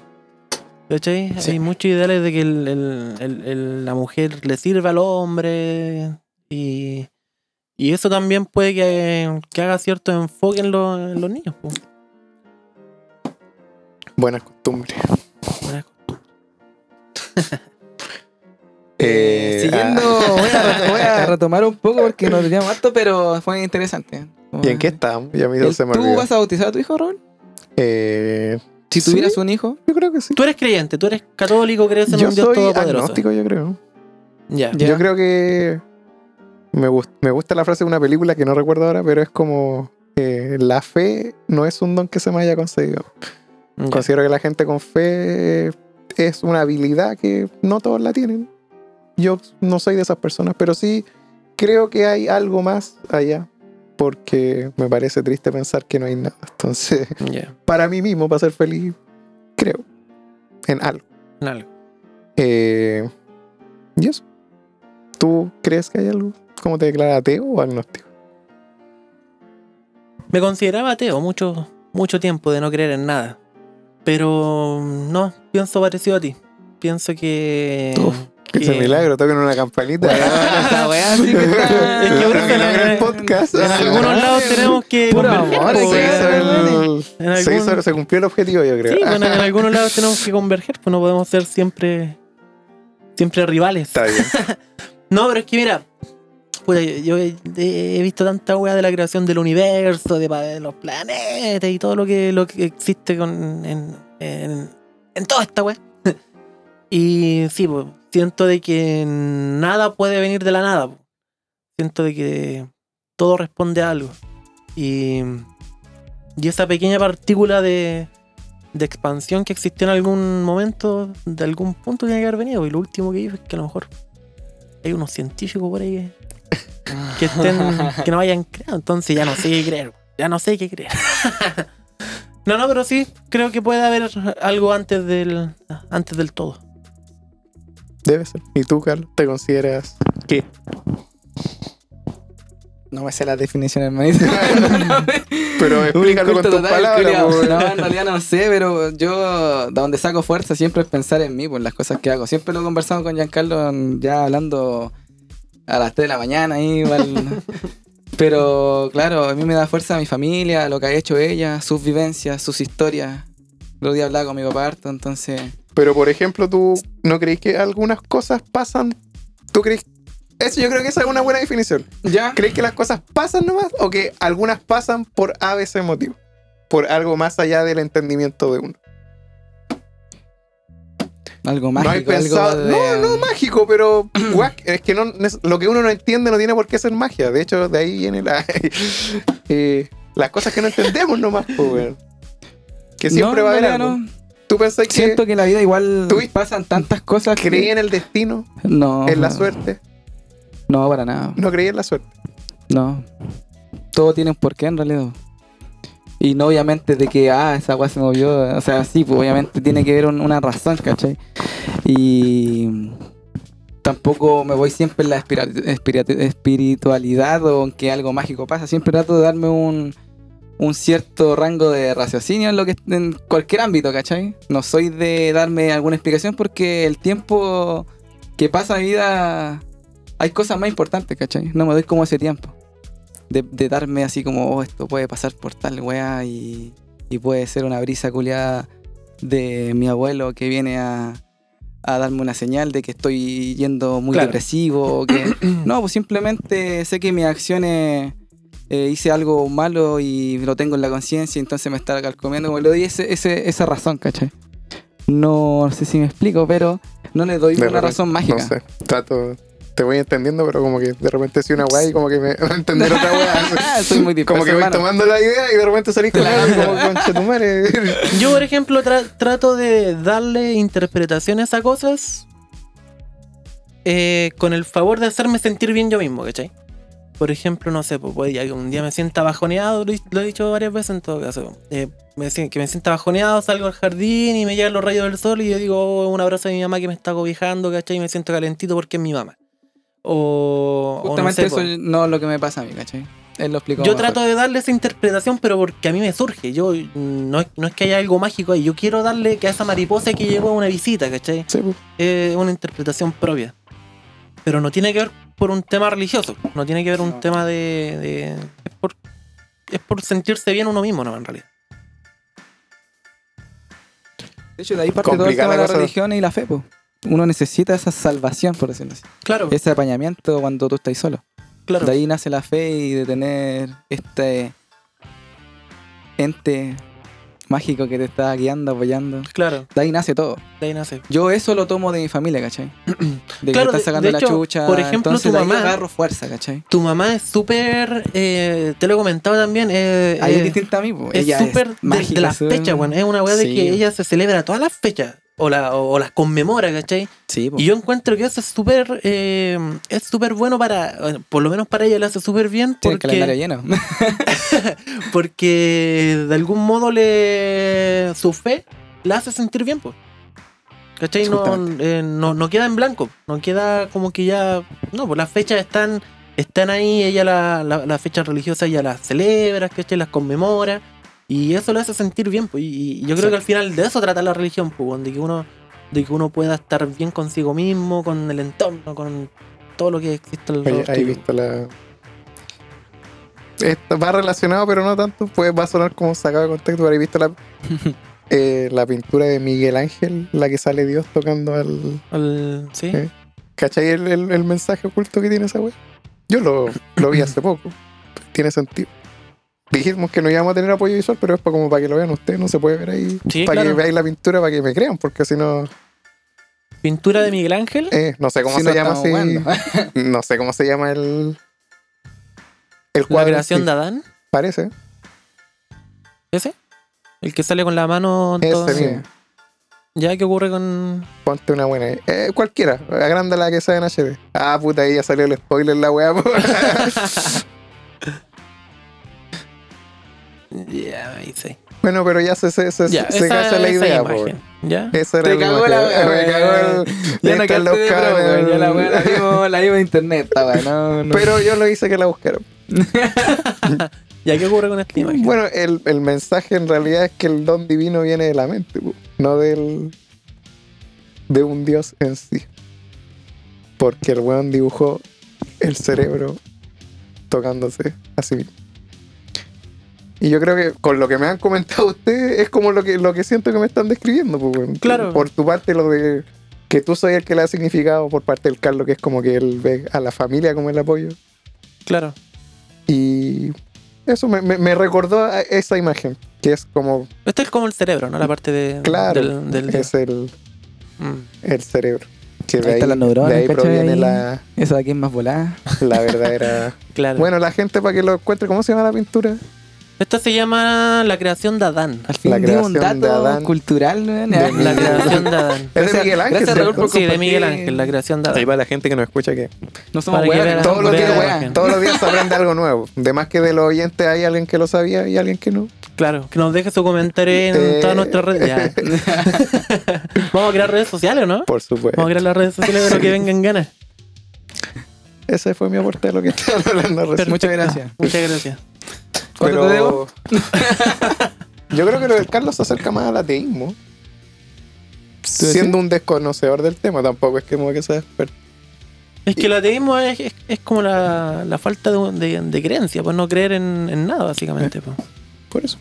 ¿cachai? Sí. Hay muchos ideales de que el- el- el- el- la mujer le sirve al hombre y, y eso también puede que, que haga cierto enfoque en, los- en los niños. pues. Buenas costumbres. Buenas <laughs> Eh, siguiendo, ah, voy, a, re- voy a <laughs> retomar un poco porque nos desviamos harto, pero fue interesante. ¿Y en qué? Ya me me ¿Tú olvidó. vas a bautizar a tu hijo, Robert? Eh, Si Sí. tuvieras un hijo. yo creo que sí. Tú eres creyente, tú eres católico, crees en Yo un Dios soy todopoderoso. agnóstico, yo creo. Ya. Ya. Yo creo que me, gust- me gusta la frase de una película que no recuerdo ahora, pero es como eh, la fe no es un don que se me haya concedido. Considero que la gente con fe es una habilidad que no todos la tienen. Yo no soy de esas personas, pero sí creo que hay algo más allá, porque me parece triste pensar que no hay nada. Entonces, <laughs> para mí mismo, para ser feliz, creo en algo. en algo. Eh, ¿Y eso? ¿Tú crees que hay algo? ¿Cómo te declaras ateo o agnóstico? Me consideraba ateo mucho, mucho tiempo de no creer en nada. Pero no, pienso parecido a ti. pienso que. Uf, Ese que- milagro, toquen una campanita. Esa weá sí que está- <laughs> Es que en- el podcast. En algunos lados tenemos que Puro amor, se, hizo el- En se algún- hizo- se cumplió el objetivo, yo creo. Sí, bueno, en algunos lados tenemos que converger, pues no podemos ser siempre. Siempre rivales. Está bien. <laughs> No, pero es que mira, puta, yo, he, visto tanta weá de la creación del universo, de, los planetas y todo lo que, lo que existe con, en, en, toda esta weá. <laughs> Y sí, pues, siento de que nada puede venir de la nada. po. Siento de que todo responde a algo. Y, y esa pequeña partícula de, de expansión que existió en algún momento, de algún punto tiene que haber venido. Y lo último que digo es que a lo mejor hay unos científicos por ahí que, que estén, que no hayan creado. Entonces ya no sé qué creer. Ya no sé qué creer. <laughs> no, no, pero sí, creo que puede haber algo antes del, antes del todo. Debe ser. ¿Y tú, Carlos, te consideras qué? No me sé la definición, hermanito. <laughs> Pero explícalo con tus palabras. po. No, en realidad no sé, pero yo de donde saco fuerza siempre es pensar en mí, por las cosas que hago. Siempre lo he conversado con Giancarlo ya hablando a las 3 de la mañana igual. <laughs> Pero claro, a mí me da fuerza mi familia, lo que ha hecho ella, sus vivencias, sus historias. El otro día hablaba con mi papá harto, entonces... Pero, por ejemplo, ¿tú no crees que algunas cosas pasan? ¿Tú crees? Eso yo creo que esa es una buena definición. ¿Ya? ¿Crees que las cosas pasan nomás o que algunas pasan por ABC motivo? Por algo más allá del entendimiento de uno. Algo mágico, pensado. algo de... No, no mágico, pero <clears throat> es que no, lo que uno no entiende no tiene por qué ser magia. De hecho, de ahí viene la, <laughs> eh, las cosas que no entendemos nomás, pues. Que siempre No, va a haber algo. ¿Tú pensás que Siento que en la vida igual ¿Tú pasan tantas cosas que- creí en el destino, No. en la suerte? No, para nada. No creí en la suerte. No. Todo tiene un porqué en realidad. Y no obviamente de que, ah, esa agua se movió. O sea, sí, pues obviamente tiene que haber un- una razón, ¿cachai? Y tampoco me voy siempre en la espiritualidad o en que algo mágico pasa. Siempre trato de darme un, un cierto rango de raciocinio en lo que en cualquier ámbito, ¿cachai? No soy de darme alguna explicación porque el tiempo que pasa mi vida hay cosas más importantes, ¿cachai? No me doy como ese tiempo. De, de darme así como, oh, esto puede pasar por tal weá y, y puede ser una brisa culiada de mi abuelo que viene a, a darme una señal de que estoy yendo muy Claro. depresivo. que... <clears throat> no, pues simplemente sé que mis acciones eh, hice algo malo y lo tengo en la conciencia, entonces me está calcomiendo. Como le doy ese, ese- esa razón, ¿cachai? No, sé si me explico, pero no le doy De una razón mágica. No sé. Trato. Te voy entendiendo, pero como que de repente soy una weá y como que me <laughs> va a entender otra weá. <laughs> Soy muy Como que voy hermano. tomando la idea y de repente salís con algo como concha tu madre. <laughs> Yo, por ejemplo, tra- trato de darle interpretaciones a cosas eh, con el favor de hacerme sentir bien yo mismo, ¿cachai? Por ejemplo, no sé, pues puede que un día me sienta bajoneado, lo, he- lo he dicho varias veces en todo caso. eh, me que me sienta bajoneado, salgo al jardín y me llegan los rayos del sol y yo digo oh, un abrazo de mi mamá que me está cobijando, ¿cachai? Y me siento calentito porque es mi mamá. O, o no Justamente sé, eso pues, no es lo que me pasa a mí, ¿cachai? Él lo explicó. yo mejor. trato de darle esa interpretación, pero porque a mí me surge. Yo no es, no es que haya algo mágico ahí. Yo quiero darle que a esa mariposa que llegó a una visita, ¿cachai? Sí, pues. Es una interpretación propia. Pero no tiene que ver por un tema religioso. No tiene que ver un No. tema de. de- es, por, es por sentirse bien uno mismo, ¿no? En realidad. De hecho, de ahí parte todo el tema de la religión y la fe, po. Uno necesita esa salvación, por decirlo así. Claro, Ese apañamiento cuando tú estás solo. claro. De ahí nace la fe y de tener este ente mágico que te está guiando, apoyando. Claro, De ahí nace todo. de ahí nace. Yo eso lo tomo de mi familia, ¿cachai? <clears throat> De que Claro, me de- están sacando de la hecho, chucha. por ejemplo, entonces tu mamá- agarro fuerza, ¿cachai? Tu mamá es súper. eh, te lo he comentado también. eh, Ahí eh, es distinta a mí. Es súper de, las fechas, weón. Es una weá de que ella se celebra todas las fechas. O, la, o, o las conmemora, ¿cachai? Sí, po. Y yo encuentro que eso es súper. eh, es súper bueno para. bueno, por lo menos para ella le hace súper bien. Tiene el calendario Porque, lleno. <laughs> porque de algún modo le. Su fe la hace sentir bien, pues. ¿Cachai? No, eh, no, no queda en blanco. No queda como que ya. No, pues las fechas están. Están ahí, ella la, la, las fechas religiosas ella las celebra, ¿cachai? Las conmemora. Y eso le hace sentir bien, pues. Y, y yo creo Sí. que al final de eso trata la religión, pues, de que uno de que uno pueda estar bien consigo mismo, con el entorno, con todo lo que existe alrededor. ¿hay tuyo. visto la. Esto va relacionado, pero no tanto. Pues va a sonar como sacado de contexto. Pero he visto la, <laughs> eh, la pintura de Miguel Ángel, la que sale Dios tocando al. El- ¿Sí? Eh. ¿Cachai el, el- el mensaje oculto que tiene esa wea? Yo lo, lo vi hace poco. Tiene sentido. Dijimos que no íbamos a tener apoyo visual, pero es para, como para que lo vean ustedes. No se puede ver ahí. Sí, para claro. que veáis la pintura, para que me crean, porque si no. Pintura de Miguel Ángel. eh, no sé cómo Si se no llama así. No sé cómo se llama el. El la cuadro. creación sí. de Adán. Parece. ¿Ese? El que sale con la mano. todo- Ese mismo. ¿Ya qué ocurre con.? Ponte una buena. Eh, cualquiera. Agranda la que sea en HD. Ah, puta, ahí ya salió el spoiler la weá. <laughs> Ya, ahí sí. bueno, pero ya se, se, se, Ya, se esa, la esa idea, po. imagen. ¿Ya? Esa era Te la cagó la imagen. <laughs> wea, Me cagó el. Ya no están quedaste los de cabros, broma, weón, ya la wea la vimos, la vimos en internet, esta wea, no, no. Pero yo lo hice que la buscaron. <laughs> ¿Ya qué ocurre con esta imagen? Bueno, el, el mensaje en realidad es que el don divino viene de la mente, po, no del. de un dios en sí. Porque el weón dibujó el cerebro tocándose a sí mismo. Y yo creo que con lo que me han comentado <laughs> ustedes es como lo que, lo que siento que me están describiendo. weón. Claro. Por tu parte, lo de que tú soy el que le ha significado por parte del Carlos, que es como que él ve a la familia como el apoyo. Claro. Y eso me, me- me recordó a esa imagen, que es como, Este es como el cerebro, ¿no? La parte de, claro, del, del es el, Mm. el cerebro. Que de Ahí ahí, están las neuronas, de ahí proviene Ahí. la, Esa de aquí es más volada. la verdadera... <laughs> Claro. bueno, la gente para que lo encuentre, ¿cómo se llama la pintura? Esto se llama la creación de Adán. Al fin La un creación de Adán. cultural, weón. De La creación de Adán. Es de Miguel Ángel, Gracias, Raúl, por Sí, de. Miguel Ángel, la creación de Ahí Adán. para la gente que nos escucha que No somos no todos los, días, la todos los días se aprende algo nuevo. De más que de los oyentes hay alguien que lo sabía y alguien que no. Claro, que nos deje su comentario en Eh. todas nuestras redes. Ya. <laughs> Vamos a crear redes sociales, ¿no? Por supuesto. Vamos a crear las redes sociales de lo que vengan ganas. Ese fue mi aporte de lo que estaban hablando recién. Muchas gracias. Muchas gracias. ¿Cuánto Pero <laughs> yo creo que lo del Carlos se acerca más al ateísmo. Siendo un desconocedor del tema, tampoco es que como que sea experto. Es que el ateísmo es, es, es como la, la falta de, de, de creencia, pues no creer en, en nada, básicamente. pues. Por eso.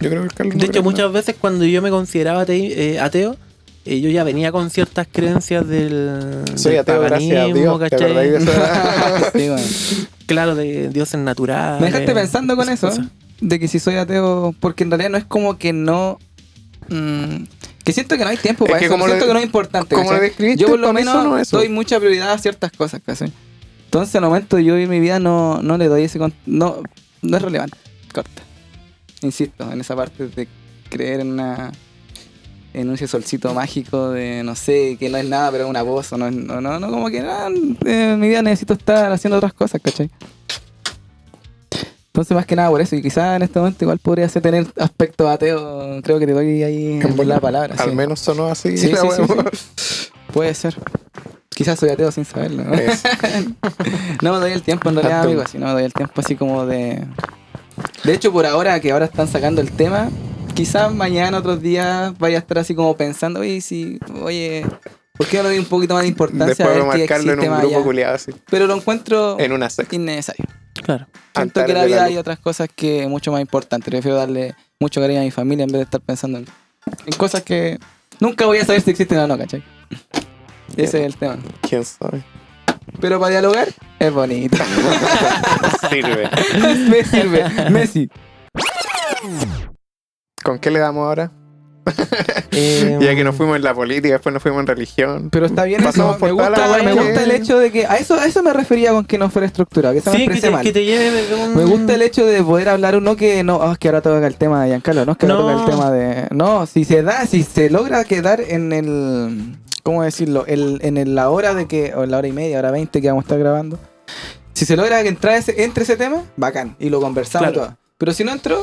Yo creo que el Carlos De no hecho, muchas veces cuando yo me consideraba eh, ateo, eh, yo ya venía con ciertas creencias del. Soy del ateo gracias a paganismo, Dios. ¿te ¿cachai? de? <laughs> <laughs> Sí. Claro, de dioses naturales. Me dejaste pensando con eso, cosas. de que si soy ateo, porque en realidad no es como que no. mm, que siento que no hay tiempo Es para que eso, como siento lo- que no es importante. como yo por lo menos eso no es eso. doy mucha prioridad a ciertas cosas, ¿cachai? Entonces al momento de yo vivir mi vida no, no le doy ese con- no, no es relevante, corta. Insisto, en esa parte de creer en una en un solcito mágico de no sé, que no es nada, pero es una voz, o no, no, no, no, como que no, en mi vida necesito estar haciendo otras cosas, ¿cachai? Entonces, más que nada por eso, y quizás en este momento igual podría ser tener aspecto ateo, creo que te doy ahí en la palabra. Al sí. menos sonó así. Sí, sí. Puede ser. Quizás soy ateo sin saberlo. ¿no? <laughs> No me doy el tiempo en realidad, amigo, así no me doy el tiempo así como de... De hecho, por ahora que ahora están sacando el tema, quizás mañana, otros días, vaya a estar así como pensando, oye, si, oye, ¿por qué no le doy un poquito más de importancia Después a de ver qué marcarlo en existe un más grupo allá? culiado así. Pero lo encuentro En una secta. innecesario. Claro. Siento que en la vida hay otras cosas que mucho más importantes. Prefiero darle mucho cariño a mi familia en vez de estar pensando en, en cosas que nunca voy a saber si existen o no, ¿cachai? <laughs> Ese es el tema. ¿Quién sabe? Pero para dialogar es bonito. <laughs> Sirve. <laughs> me sirve. Messi. ¿Con qué le damos ahora? Eh, <laughs> <laughs> Ya que nos fuimos en la política, después nos fuimos en religión. Pero está bien Pasamos eso. por Me gusta, me gusta el hecho de que. A eso, a eso me refería con que no fuera estructurado. Que se me Sí, que te, mal. que te lleve de un... Me gusta el hecho de poder hablar uno que no, ah, es que ahora toca el tema de Giancarlo, no es que ahora No. toca el tema de. No, si se da, si se logra quedar en el. ¿Cómo decirlo? El, en el- la hora de que. O en la hora y media, hora veinte que vamos a estar grabando. Si se logra que entrar ese, entre ese tema, bacán. Y lo conversamos Claro. todo. Pero si no entró,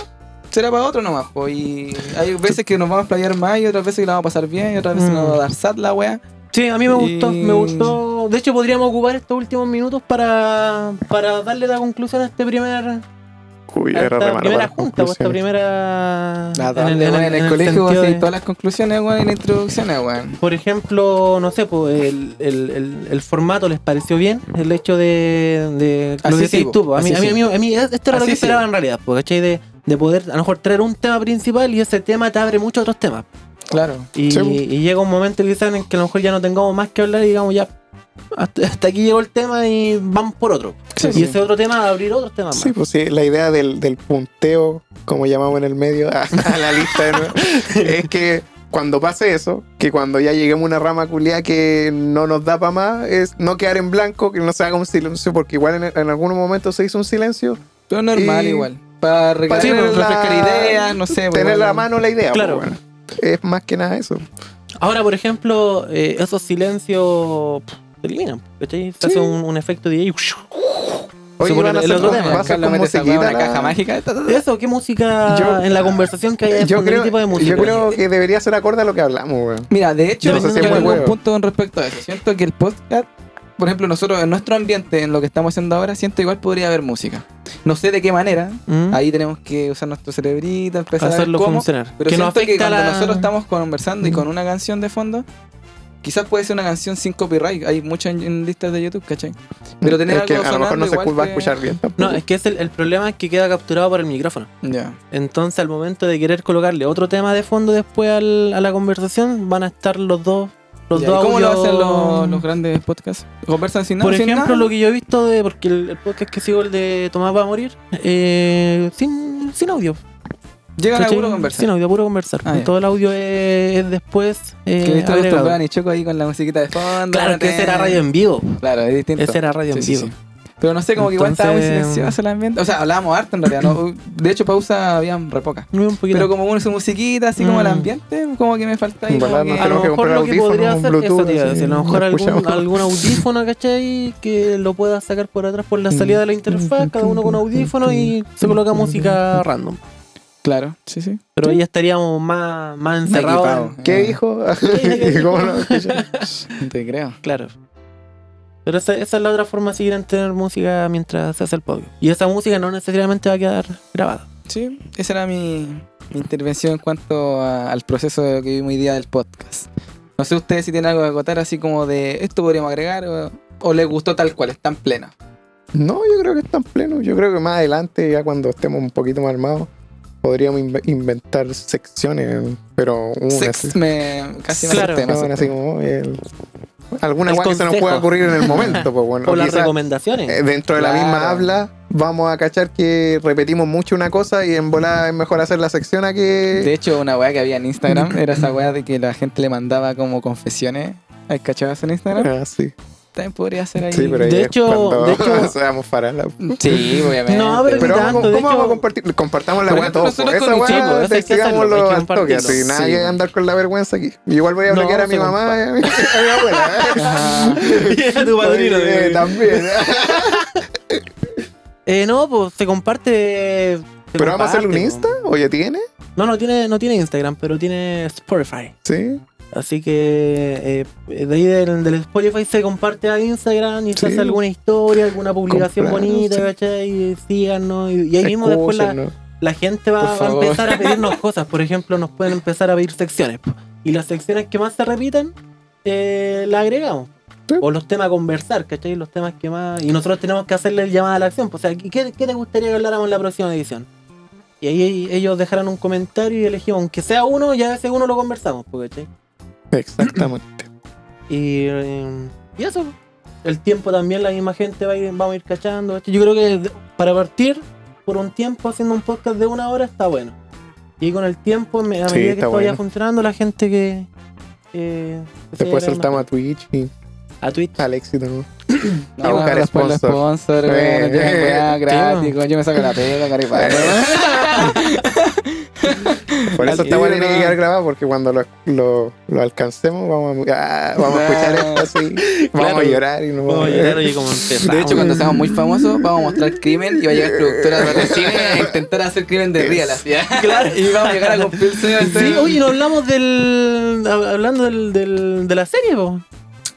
será para otro nomás. po, y hay veces que nos vamos a playar más y otras veces que la vamos a pasar bien y otras veces Mm. nos va a dar sat la wea. Sí, a mí me gustó, me gustó. De hecho, podríamos ocupar estos últimos minutos para, para darle la conclusión a este primer Uy, a era esta re malo primera junta, pues, esta primera. La en el en colegio sentido así, de- todas las conclusiones, weón, y las introducciones, weón. Por ejemplo, no sé, pues el, el, el, el formato les pareció bien, el hecho de, de lo Así que sí, tú. pues, A mí, a mí, a mí, a mí esto era lo que sí. esperaba en realidad, pues, ¿cachai? De, de poder a lo mejor traer un tema principal y ese tema te abre muchos otros temas. Claro. Y, Sí, y llega un momento quizás en que a lo mejor ya no tengamos más que hablar y digamos ya, hasta, hasta aquí llegó el tema y vamos por otro. Sí, y sí. ese otro tema va a abrir otros temas Sí, más. pues sí, la idea del, del punteo, como llamamos en el medio, a, a la lista de nuevo, <laughs> es que cuando pase eso, que cuando ya lleguemos a una rama culiada que no nos da para más, es no quedar en blanco, que no se haga un silencio, porque igual en, en algunos momentos se hizo un silencio, Pero normal Y- igual. Para recargar, tener la- refrescar ideas, no sé. pues, tener igual. la mano la idea. Claro. pues, bueno. Es más que nada eso. Ahora, por ejemplo, eh, esos silencios se eliminan. ¿cachai? Se Sí. hace un, un efecto DJ. Oye, van a el hacer otro con- tema. va a ser Carlos con mete esa weá en musiquita una la- caja mágica. Eso, ¿qué música Yo- en la conversación que hay de Yo creo, ¿Qué tipo de música? yo creo que debería ser acorde a lo que hablamos, weón. Mira, de hecho, No sé si es muy un punto con respecto a eso. Siento que el podcast, por ejemplo, nosotros en nuestro ambiente, en lo que estamos haciendo ahora, siento igual podría haber música. No sé de qué manera. ¿Mm? Ahí tenemos que usar nuestro cerebrito, empezar a ver hacerlo cómo. funcionar. Pero que no siento que cuando la... nosotros estamos conversando y Mm. con una canción de fondo, quizás puede ser una canción sin copyright. Hay muchas en, en listas de YouTube, ¿cachai? Pero tener es que a lo mejor no se va a escuchar bien tampoco. No, es que es el, el problema es que queda capturado por el micrófono. Ya. Entonces, al momento de querer colocarle otro tema de fondo después al- a la conversación, van a estar los dos. Los Ya, dos ¿y ¿Cómo lo hacen los, los grandes podcasts? ¿Conversan sin nada? Por ejemplo, nada? lo que yo he visto de. Porque el, el podcast que sigo, el de Tomás va a morir, eh, sin, sin audio. Llegan a puro conversar. Sin audio, puro conversar. Ah. Todo el audio es, es después. Eh, que viste agregado. y Choco ahí con la musiquita de fondo. Claro, que ese era radio en vivo. Claro, es distinto. Ese era radio en sí, vivo. Sí. Pero no sé, como que igual estaba muy silencioso el ambiente. O sea, hablábamos harto en realidad. ¿no? <laughs> De hecho, pausa habían re un poquito. Pero como uno su musiquita, así como el Mm. ambiente, como que me falta ahí. Como que- a lo mejor lo que podría hacer, eso te iba a lo mejor algún, algún audífono, ¿cachai? Que lo pueda sacar por atrás por la salida de la interfaz, cada uno con audífono y se coloca música random. Claro, sí, sí. Pero ahí estaríamos más, más encerrados. en- ¿Qué Ah. dijo? <laughs> ¿Qué ¿Cómo no? No te creo. Claro. Pero esa, esa es la otra forma de seguir en tener música mientras se hace el podio. Y esa música no necesariamente va a quedar grabada. Sí, esa era mi, mi intervención en cuanto a- al proceso que vimos hoy día del podcast. No sé ustedes si tienen algo que acotar así como de esto podríamos agregar o, o les gustó tal cual, están plena. No, yo creo que están plenos. Yo creo que más adelante, ya cuando estemos un poquito más armados, podríamos inve- inventar secciones, pero una Sex así. me casi me Claro. asusté, me asusté. así como el- alguna weá que se nos pueda ocurrir en el momento. Pues bueno, <laughs> O las recomendaciones. eh, dentro de la misma habla, vamos a cachar que repetimos mucho una cosa y en volada es mejor hacer la sección a que. De hecho, una weá que había en Instagram <laughs> era esa weá de que la gente le mandaba como confesiones. ¿Hay cachabas en Instagram? Ah, sí. También podría ser ahí. Sí, pero ahí De hecho- de <laughs> hecho- seamos farala. Sí, obviamente. No, pero de ¿cómo vamos a compartir? Compartamos la weá todos. Esa weá, que que al toque. Así, nadie Sí. andar con la vergüenza aquí. Igual voy a No, bloquear a mi mamá y a mi, <laughs> a mi abuela. ¿eh? <laughs> A tu padrino. Eh, también. Eh, no, pues se comparte. se ¿Pero vamos a hacerle un comparte, Insta? ¿O ya tiene? No, no tiene, no tiene Instagram, pero tiene Spotify. Sí. Así que eh, de ahí del, del Spotify se comparte a Instagram y se hace alguna historia, alguna publicación bonita, sí. ¿cachai? Y síganos. Y, y ahí mismo después la, gente va, a empezar a <laughs> pedirnos cosas. Por ejemplo, nos pueden empezar a pedir secciones. Y las secciones que más se repiten, eh, las agregamos. Sí. O los temas a conversar, ¿cachai? Los temas que más. Y nosotros tenemos que hacerle el llamada a la acción. pues, O sea, ¿qué, qué te gustaría que habláramos en la próxima edición? Y ahí ellos dejarán un comentario y elegimos, aunque sea uno, ya ese uno lo conversamos, ¿cachai? Exactamente. Y, eh, y eso. El tiempo también, la misma gente va a ir, vamos a ir cachando. Yo creo que para partir por un tiempo haciendo un podcast de una hora está bueno. Y con el tiempo, a Sí, medida que esto vaya funcionando, la gente que. eh, que Después saltamos a Twitch y a Twitch. al éxito, ¿no? No, A buscar sponsor. sponsor, Eh, eh, sí, gratis, yo me saco la pega, caripano. <laughs> Por eso esta weá tiene que quedar grabado porque cuando lo, lo, lo alcancemos vamos a, ah, vamos a escuchar esto así. <laughs> Vamos Claro. a llorar y no Vamos a llegar oye, como empezamos. De hecho, cuando seamos muy famosos, vamos a mostrar crimen y va a llegar productora de cine a <laughs> intentar hacer crimen de real, así. ¿eh? Claro. Y vamos a llegar a cumplir el sueño Sí, oye, no hablamos del. hab- Hablando del, del- de la serie, po.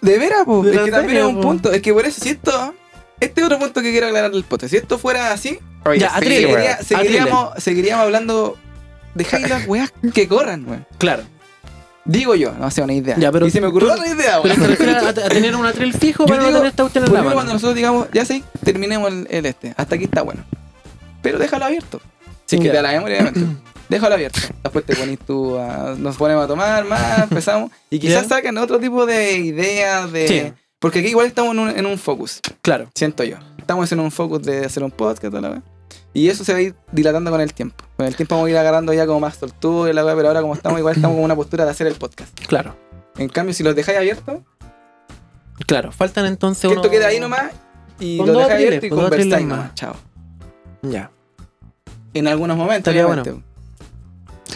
De veras. De Es que también es un po. punto. Es que por eso, si esto. Este es otro punto que quiero aclarar del podcast. Si esto fuera así, Oye, Ya, sí. Seguiría- seguiríamos, seguiríamos hablando. Dejáis las weas que corran, weón. Claro. Digo yo, no sé, una idea. Ya, pero y se me ocurrió tú- otra idea, Pero weón. se refiere a, a tener un atril fijo para no digo, tener esta cuestión en la mano. cuando nosotros digamos, ya sé, terminemos el, el este. Hasta aquí está bueno. Pero déjalo abierto. Si es que te la memoria, obviamente. <clears throat> Déjalo abierto. Después te pones tú a- Nos ponemos a tomar más, <laughs> empezamos. Y quizás sacan otro tipo de ideas de. Sí. Porque aquí igual estamos en un, en un focus, Claro. siento yo. Estamos en un focus de hacer un podcast, la wea. Y eso se va a ir dilatando con el tiempo. Con el tiempo vamos a ir agarrando ya como más soltura y la wea, pero ahora como estamos, igual estamos con una postura de hacer el podcast. Claro. En cambio, si los dejáis abiertos, Claro. Faltan entonces que esto unos- queda ahí nomás y Con lo dos dejáis atriles, abierto y conversáis nomás. más. Chao. Ya. En algunos momentos, Estaría obviamente.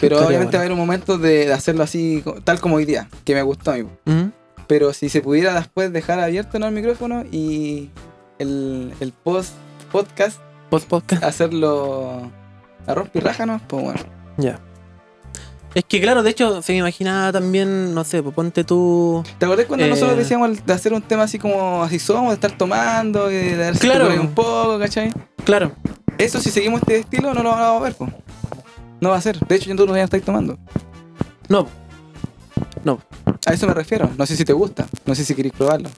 Pero obviamente va a haber un momento de, de hacerlo así, tal como hoy día, que me gustó a mí. Pero si se pudiera después dejar abierto ¿no? el micrófono y el, el post podcast Post podcast. hacerlo a romper rájanos, pues bueno. Ya. Es que claro, de hecho, se me imaginaba también, no sé, pues ponte tú. ¿Te acordás cuando Eh. nosotros decíamos de hacer un tema así como así somos, de estar tomando, y de darse Claro. un poco, ¿cachai? Claro. Eso si seguimos este estilo no lo vamos a ver, pues. No va a ser. De hecho, yo tú no ya estáis tomando. No. A eso me refiero. No sé si te gusta. No sé si queréis probarlo.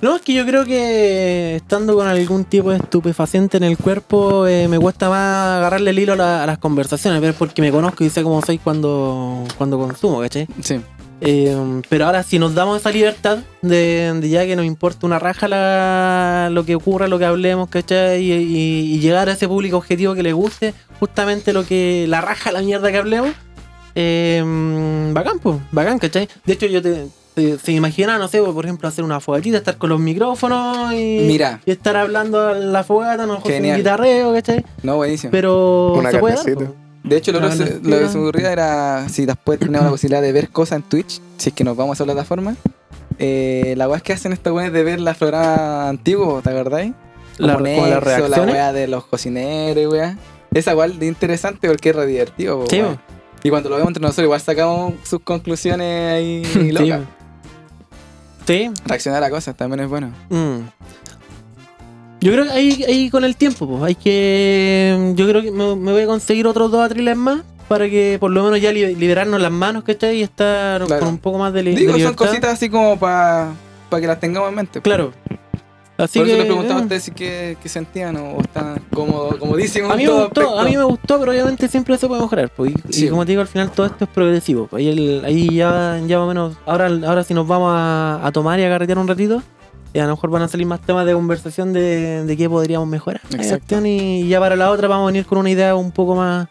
No, es que yo creo que estando con algún tipo de estupefaciente en el cuerpo, eh, me cuesta más agarrarle el hilo a, la- a las conversaciones, pero es porque me conozco y sé cómo soy cuando, cuando consumo, ¿cachai? Sí. Eh, pero ahora si nos damos esa libertad de, de ya que nos importa una raja la- lo que ocurra, lo que hablemos, ¿cachai? Y, y- y llegar a ese público objetivo que le guste justamente lo que la raja, la mierda que hablemos. Eh, bacán, pues, bacán, ¿cachai? De hecho yo te, te- no sé, por ejemplo, hacer una fogatita, estar con los micrófonos y, Mira. y estar hablando en la fogata, no mejor un guitarreo, ¿cachai? No, buenísimo. Pero Una se puede dar. De hecho, lo, se- que se me ocurría era si después tenemos la posibilidad de ver cosas en Twitch, si es que nos vamos a esa plataforma. Eh, la weá es que hacen estos weones de ver las programas antiguos, ¿te acordáis? La- Como las Nexo, la reacciones. weá de los cocineros y weá. Esa igual de interesante porque es re divertido. Sí. Y cuando lo vemos entre nosotros, igual sacamos sus conclusiones ahí <laughs> locas. Sí, Reaccionar a cosas también es bueno. Mm. Yo creo que ahí, ahí con el tiempo, pues, hay que. Yo creo que me, me voy a conseguir otros dos atriles más para que por lo menos ya li- liberarnos las manos, ¿cachai? Y estar Claro. con un poco más de, li- de Digo, son libertad. cositas así como para que las tengamos en mente. Claro. Así Por que. eso les preguntaba a eh, ustedes si que, que sentían o están como, comodísimos. a mí me todo gustó, aspecto. a mí me gustó, pero obviamente siempre se puede mejorar. Pues, y, Sí. y como te digo, al final todo esto es progresivo. pues, ahí, el- ahí ya, ya más o menos, ahora, ahora si nos vamos a, a tomar y a carretear un ratito, y a lo mejor van a salir más temas de conversación de, de qué podríamos mejorar. Exacto. y ya para la otra vamos a venir con una idea un poco más,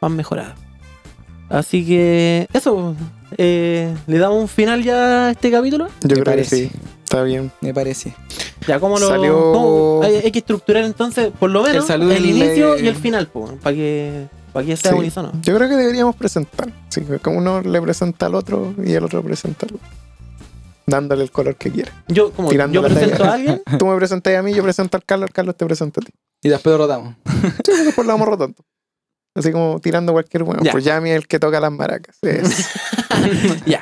más mejorada. Así que eso, eh, le damos un final ya a este capítulo. Yo creo parece. que sí. Está bien. Me parece. Ya, ¿cómo lo Salió- cómo- hay, hay que estructurar entonces, por lo menos, El inicio y el final, para que, para que sea Sí. unísono. Yo creo que deberíamos presentar. Sí, como uno le presenta al otro y el otro presenta al otro. Dándole el color que quiere. Yo, como Tirando yo presento a alguien, <laughs> Tú me presentas a mí, yo presento al Carlos, el Carlos te presenta a ti. Y después lo rotamos. Sí, después lo vamos rotando. Así como tirando cualquier bueno. Ya. Pues ya a mí es el que toca las maracas. Es- <laughs> <laughs> ya.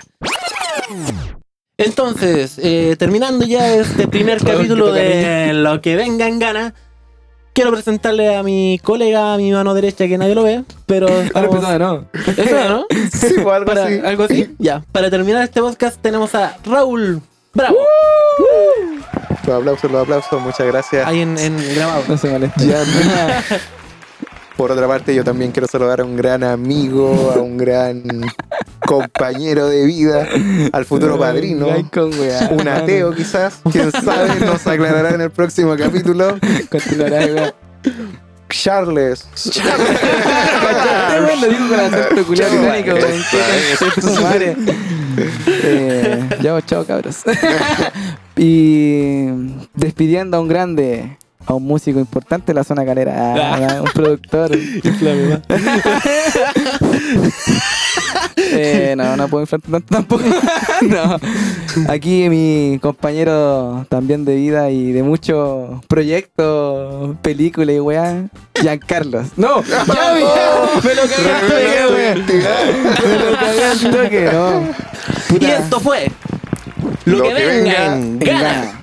Entonces, eh, terminando ya este primer <laughs> capítulo de Lo que venga en gana, quiero presentarle a mi colega, a mi mano derecha, que nadie lo ve, pero <laughs> Ahora estamos- nuevo. Eso, ¿no? <laughs> sí, o algo Para- así. ¿Algo así? Ya. Para terminar este podcast tenemos a Raúl Bravo. Los aplausos, los aplausos. Muchas gracias. Ahí en, en grabado. No se molesta. Ya. Por otra parte, yo también quiero saludar a un gran amigo, a un gran <laughs> compañero de vida, al futuro padrino, un ateo quizás, quién sabe, nos aclarará en el próximo capítulo. Continuará. Charles. Madre. <laughs> Eh, ya, chao, cabros. <laughs> y despidiendo a un grande, a un músico importante de la zona calera, a <laughs> un productor. <laughs> Eh, no, no puedo enfrentar tanto tampoco. <laughs> no. Aquí mi compañero también de vida y de muchos proyectos, películas y weá, Giancarlos. No, ya vi, me lo toque, weón. Me lo al toque, no. Y esto fue Lo, que, venga, en gana.